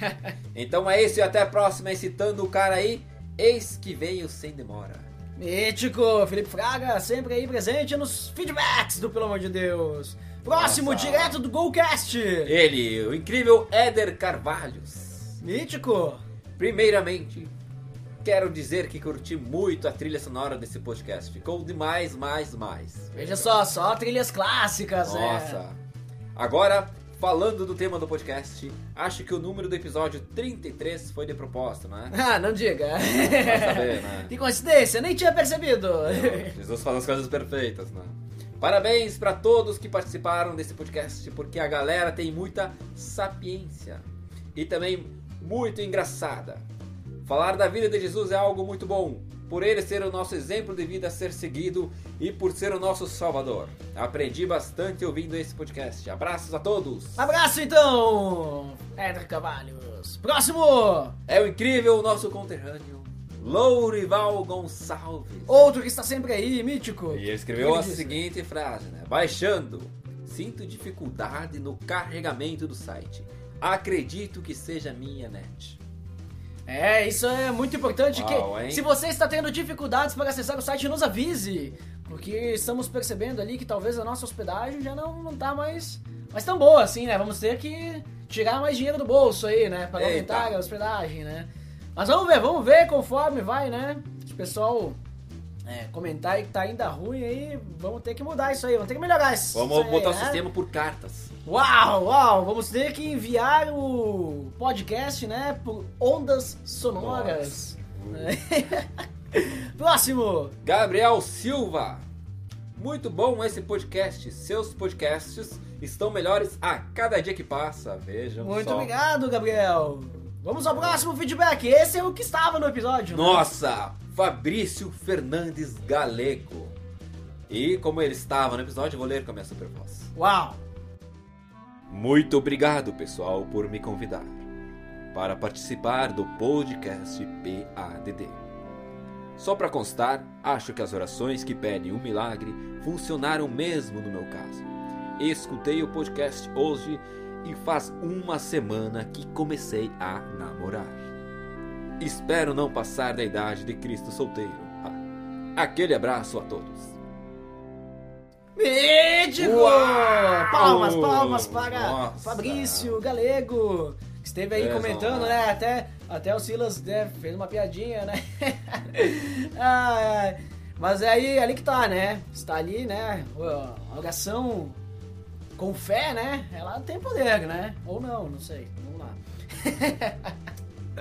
então é isso e até a próxima, e citando o cara aí, Eis que veio sem demora. Mítico, Felipe Fraga, sempre aí presente nos feedbacks do Pelo Amor de Deus. Próximo, Nossa. direto do Golcast. Ele, o incrível Éder Carvalhos. Mítico. Primeiramente, quero dizer que curti muito a trilha sonora desse podcast. Ficou demais, mais, mais. Veja só, só trilhas clássicas, né? Nossa. Agora, falando do tema do podcast, acho que o número do episódio 33 foi de propósito, né? Ah, não diga. Vai saber, né? que coincidência, nem tinha percebido. Jesus faz as coisas perfeitas, né? Parabéns pra todos que participaram desse podcast, porque a galera tem muita sapiência e também muito engraçada. Falar da vida de Jesus é algo muito bom, por ele ser o nosso exemplo de vida a ser seguido e por ser o nosso Salvador. Aprendi bastante ouvindo esse podcast. Abraços a todos! Abraço então, Éder Cavalhos. Próximo, É o incrível nosso conterrâneo, Lourival Gonçalves. outro que está sempre aí, Mítico. E ele escreveu que a ele disse? seguinte frase, né? Baixando. Sinto dificuldade no carregamento do site. Acredito que seja minha net. É, isso é muito importante. Uau, que hein? se você está tendo dificuldades para acessar o site, nos avise. Porque estamos percebendo ali que talvez a nossa hospedagem já não, não tá mais, mais tão boa assim, né? Vamos ter que tirar mais dinheiro do bolso aí, né? Para aumentar a hospedagem, né? Mas vamos ver, vamos ver conforme vai, né? O pessoal é, comentar aí que tá ainda ruim aí, vamos ter que mudar isso aí, vamos ter que melhorar isso. Vamos isso aí, botar o né? sistema por cartas. Uau, uau, vamos ter que enviar o podcast, né, por ondas sonoras. Próximo. Gabriel Silva. Muito bom esse podcast. Seus podcasts estão melhores a cada dia que passa. Vejam Muito só. obrigado, Gabriel. Vamos ao próximo feedback. Esse é o que estava no episódio. né? Fabrício Fernandes Galego. E como ele estava no episódio, eu vou ler com a minha super voz. Uau. Muito obrigado, pessoal, por me convidar para participar do podcast PADD. Só para constar, acho que as orações que pedem um milagre funcionaram mesmo no meu caso. Escutei o podcast hoje e faz uma semana que comecei a namorar. Espero não passar da idade de Cristo solteiro. Ah, Aquele abraço a todos. Mítico! Uau! Palmas, palmas para Nossa! Fabrício Galego, que esteve aí Fez comentando, né? Até, até o Silas né, fez uma piadinha, né? Ai. Mas é aí, ali que tá, né? Está ali, né? A oração com fé, né? Ela tem poder, né? Ou não, não sei. Vamos lá.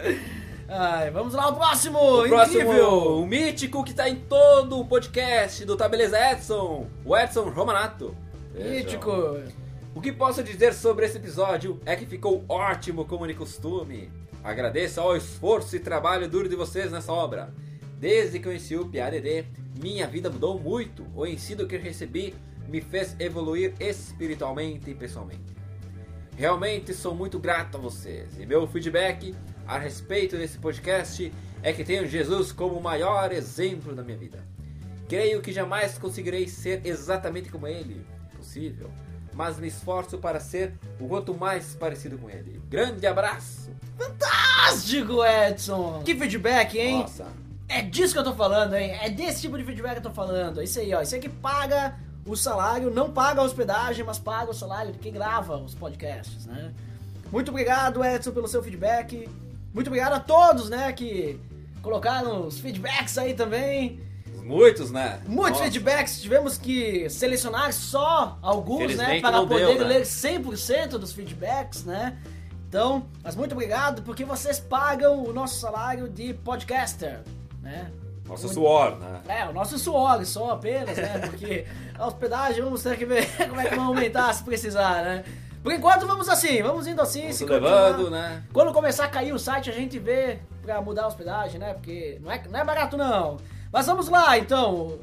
Ai, vamos lá, o próximo! O próximo, Incrível! o mítico que tá em todo o podcast do Tá Beleza Edson, o Edson Romanato. Mítico! O que posso dizer sobre esse episódio é que ficou ótimo como de costume. Agradeço ao esforço e trabalho duro de vocês nessa obra. Desde que conheci o PADD, minha vida mudou muito. O ensino que recebi me fez evoluir espiritualmente e pessoalmente. Realmente sou muito grato a vocês. E meu feedback a respeito desse podcast é que tenho Jesus como o maior exemplo da minha vida. Creio que jamais conseguirei ser exatamente como ele, possível, mas me esforço para ser o quanto mais parecido com ele. Grande abraço! Fantástico, Edson! Que feedback, hein? Nossa, É disso que eu tô falando, hein? É desse tipo de feedback que eu tô falando. Isso aí, ó. Isso aí que paga o salário, não paga a hospedagem, mas paga o salário de quem grava os podcasts, né? Muito obrigado, Edson, pelo seu feedback. Muito obrigado a todos, né, que colocaram os feedbacks aí também. muitos, né? Muitos Nossa. feedbacks, tivemos que selecionar só alguns, né, para poder deu, né? ler 100% dos feedbacks, né? Então, mas muito obrigado porque vocês pagam o nosso salário de podcaster, né? Nosso suor, né? É, o nosso suor só apenas, né? Porque a hospedagem vamos ter que ver como é que vamos aumentar se precisar, né? Por enquanto vamos assim, vamos indo assim, Vamos se levando, né? Quando começar a cair o site a gente vê pra mudar a hospedagem, né? Porque não é, não é barato não. Mas vamos lá, então.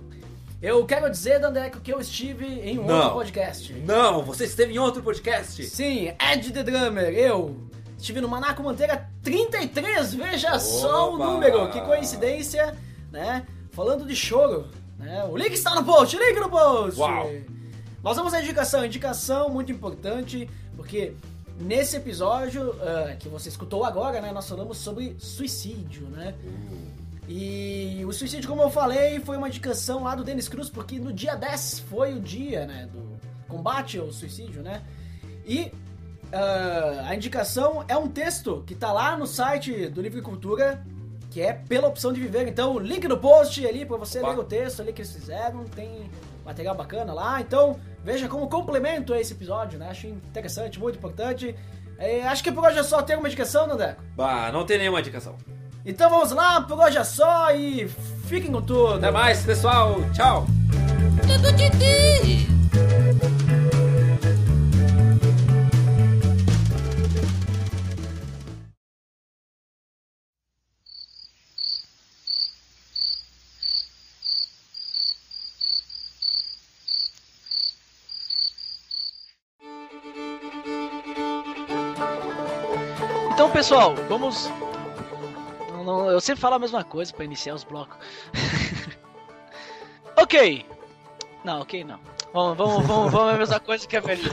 Eu quero dizer, Dandeco, que eu estive em um Não. outro podcast. Não, você esteve em outro podcast. Sim, Ed The Drummer, eu estive no Manaco Manteira 33, veja só o Opa! número, que coincidência, né? Falando de choro, né? O link está no post, link no post! Uau! Nós vamos à indicação, indicação muito importante, porque nesse episódio ah, que você escutou agora, né? Nós falamos sobre suicídio, né? E o suicídio, como eu falei, foi uma indicação lá do Denis Cruz, porque no dia 10 foi o dia, né, do combate ao suicídio, né? E ah, a indicação é um texto que tá lá no site do Livre Cultura, que é pela opção de viver. Então, link no post ali pra você Opa. ler o texto ali que eles fizeram, tem material bacana lá. Então, veja como complemento a esse episódio, né? Acho interessante, muito importante. É, acho que por hoje é só. Tem uma indicação, Nandeco? Bah, não tem nenhuma indicação. Então vamos lá, por hoje é só e fiquem com tudo. Até mais, pessoal. Tchau. Pessoal, vamos. Não, não, eu sempre falo a mesma coisa pra iniciar os blocos. ok. Não, ok, não. Vamos, vamos, vamos, vamos a mesma coisa que a velhinha.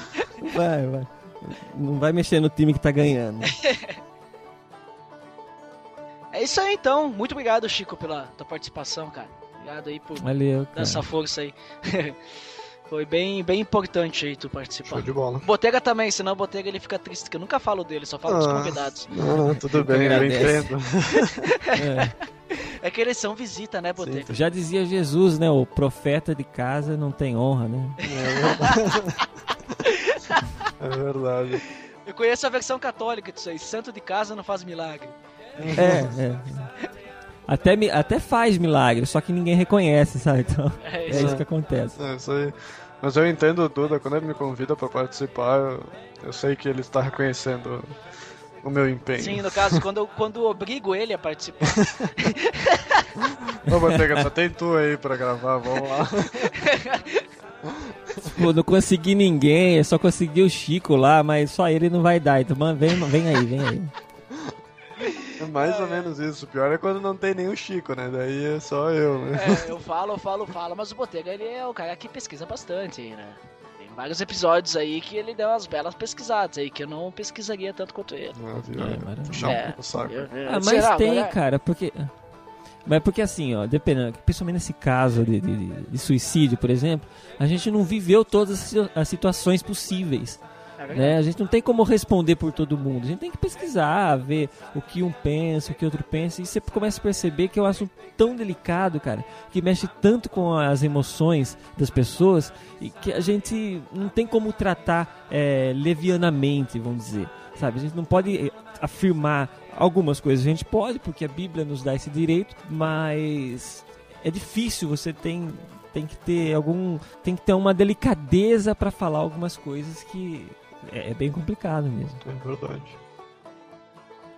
Vai, vai. Não vai mexer no time que tá ganhando. É isso aí, então. Muito obrigado, Chico, pela tua participação, cara. Obrigado aí por Valeu, dar essa força aí. Foi bem, bem importante aí tu participar. Show de bola. Botega também, senão o Botega ele fica triste, que eu nunca falo dele, só falo dos Ah. convidados. Não, não, tudo bem, eu entendo. É, É que eles são visita, né, Botega? já dizia Jesus, né? O profeta de casa não tem honra, né? É verdade. Eu conheço a versão católica disso aí. Santo de casa não faz milagre. É, é. Até, até faz milagre, só que ninguém reconhece, sabe? Então, É é isso. isso que acontece. É isso aí. Mas eu entendo o Duda, quando ele me convida pra participar, eu, eu sei que ele está reconhecendo o meu empenho. Sim, no caso, quando eu, quando eu obrigo ele a participar. Ô, Botega, só tem tu aí pra gravar, vamos lá. Pô, não consegui ninguém, eu só consegui o Chico lá, mas só ele não vai dar. Então, mano, vem, vem aí, vem aí. É mais ou menos isso. O pior é quando não tem nem o Chico, né? Daí é só eu, né? É, eu falo, eu falo, eu falo, mas o Botega ele é o cara que pesquisa bastante aí, né? Tem vários episódios aí que ele deu umas belas pesquisadas aí, que eu não pesquisaria tanto quanto ele. Ah, viu? É, maravilha. Puxar um É. pouco o saco. Eu- eu- Ah, mas será, tem, mas é- cara, porque. Mas porque assim, ó, dependendo, principalmente nesse caso de, de- de suicídio, por exemplo, a gente não viveu todas as situações possíveis. É. Né? A gente não tem como responder por todo mundo. A gente tem que pesquisar, ver o que um pensa, o que outro pensa. E você começa a perceber que é um assunto tão delicado, cara, que mexe tanto com as emoções das pessoas e que a gente não tem como tratar é, levianamente, vamos dizer. Sabe? A gente não pode eh, afirmar algumas coisas. A gente pode, porque a Bíblia nos dá esse direito, mas é difícil. Você tem tem que ter algum tem que ter uma delicadeza para falar algumas coisas que é, é bem complicado mesmo. É verdade.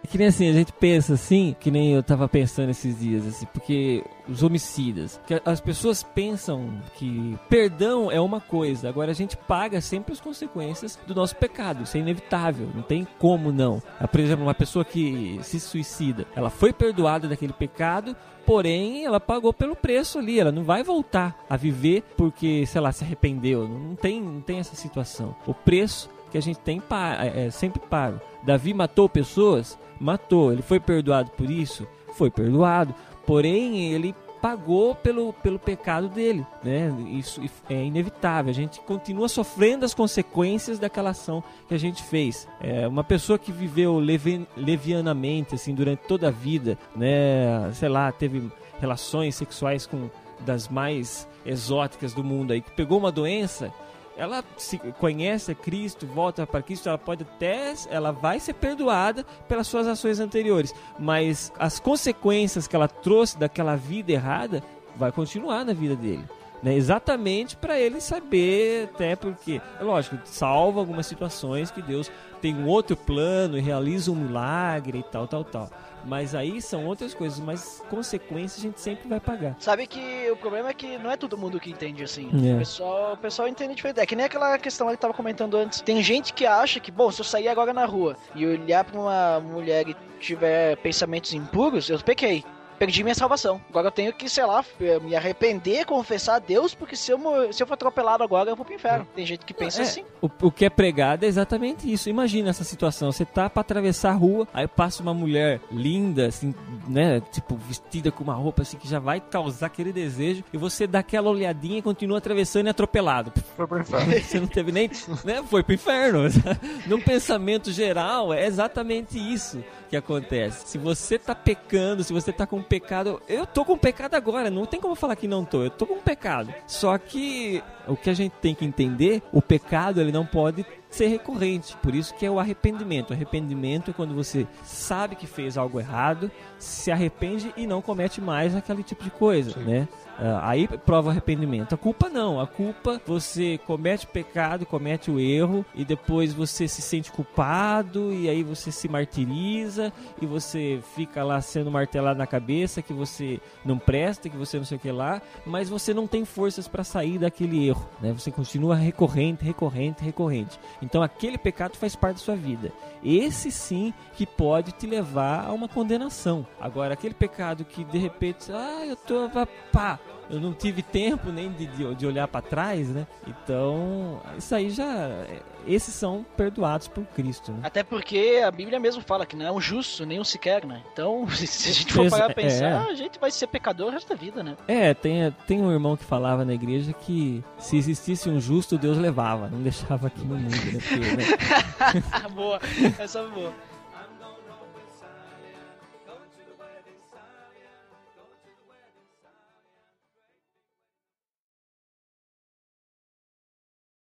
É que nem assim, a gente pensa assim, que nem eu tava pensando esses dias, assim, porque os homicidas, que as pessoas pensam que perdão é uma coisa, agora a gente paga sempre as consequências do nosso pecado, isso é inevitável, não tem como não. Ah, Por exemplo, uma pessoa que se suicida, ela foi perdoada daquele pecado, porém ela pagou pelo preço ali, ela não vai voltar a viver porque, sei lá, se arrependeu, não não tem, não tem essa situação. O preço que a gente tem é, é sempre pago. Davi matou pessoas? Matou. Ele foi perdoado por isso? Foi perdoado. Porém, ele pagou pelo, pelo pecado dele, né? Isso é inevitável. A gente continua sofrendo as consequências daquela ação que a gente fez. É, uma pessoa que viveu levi- levianamente assim durante toda a vida, né? Sei lá, teve relações sexuais com das mais exóticas do mundo aí, que pegou uma doença ela se conhece a Cristo, volta para Cristo, ela pode até, ela vai ser perdoada pelas suas ações anteriores, mas as consequências que ela trouxe daquela vida errada vai continuar na vida dele. Né? Exatamente para ele saber, até porque, é lógico, salva algumas situações que Deus tem um outro plano e realiza um milagre e tal, tal, tal. Mas aí são outras coisas, mas consequências a gente sempre vai pagar. Sabe que o problema é que não é todo mundo que entende assim. É. O, pessoal, o pessoal entende diferente. É que nem aquela questão que tava comentando antes. Tem gente que acha que, bom, se eu sair agora na rua e olhar pra uma mulher e tiver pensamentos impuros, eu pequei. Perdi minha salvação. Agora eu tenho que, sei lá, eh, me arrepender, confessar a Deus, porque se eu, se eu for atropelado agora, eu vou pro inferno. Tem gente que pensa É, assim. O, o que é pregado é exatamente isso. Imagina essa situação. Você tá pra atravessar a rua, aí passa uma mulher linda, assim, né? Tipo, vestida com uma roupa assim que já vai causar aquele desejo, e você dá aquela olhadinha e continua atravessando e atropelado. Foi pro inferno. Você não teve nem. Né? Foi pro inferno. Num pensamento geral, é exatamente isso que acontece. Se você tá pecando, se você tá com pecado. Eu tô com pecado agora, não tem como falar que não tô. Eu tô com pecado. Só que o que a gente tem que entender, o pecado ele não pode ser recorrente. Por isso que é o arrependimento. O arrependimento é quando você sabe que fez algo errado, se arrepende e não comete mais aquele tipo de coisa, né? Ah, aí prova o arrependimento. A culpa não. A culpa você comete o pecado, comete o erro e depois você se sente culpado e aí você se martiriza e você fica lá sendo martelado na cabeça que você não presta, que você não sei o que lá, mas você não tem forças para sair daquele erro, né? Você continua recorrente, recorrente, recorrente. Então aquele pecado faz parte da sua vida. Esse sim que pode te levar a uma condenação. Agora aquele pecado que de repente, ah, eu tô pá, eu não tive tempo nem de, de, de olhar para trás, né? Então, isso aí já. Esses são perdoados por Cristo, né? Até porque a Bíblia mesmo fala que não é um justo, nem um sequer, né? Então, se a gente for parar pra pensar, É. a gente vai ser pecador o resto da vida, né? É, tem, tem um irmão que falava na igreja que se existisse um justo, Deus levava, não deixava aqui no mundo, né? Porque, né? boa, essa é boa.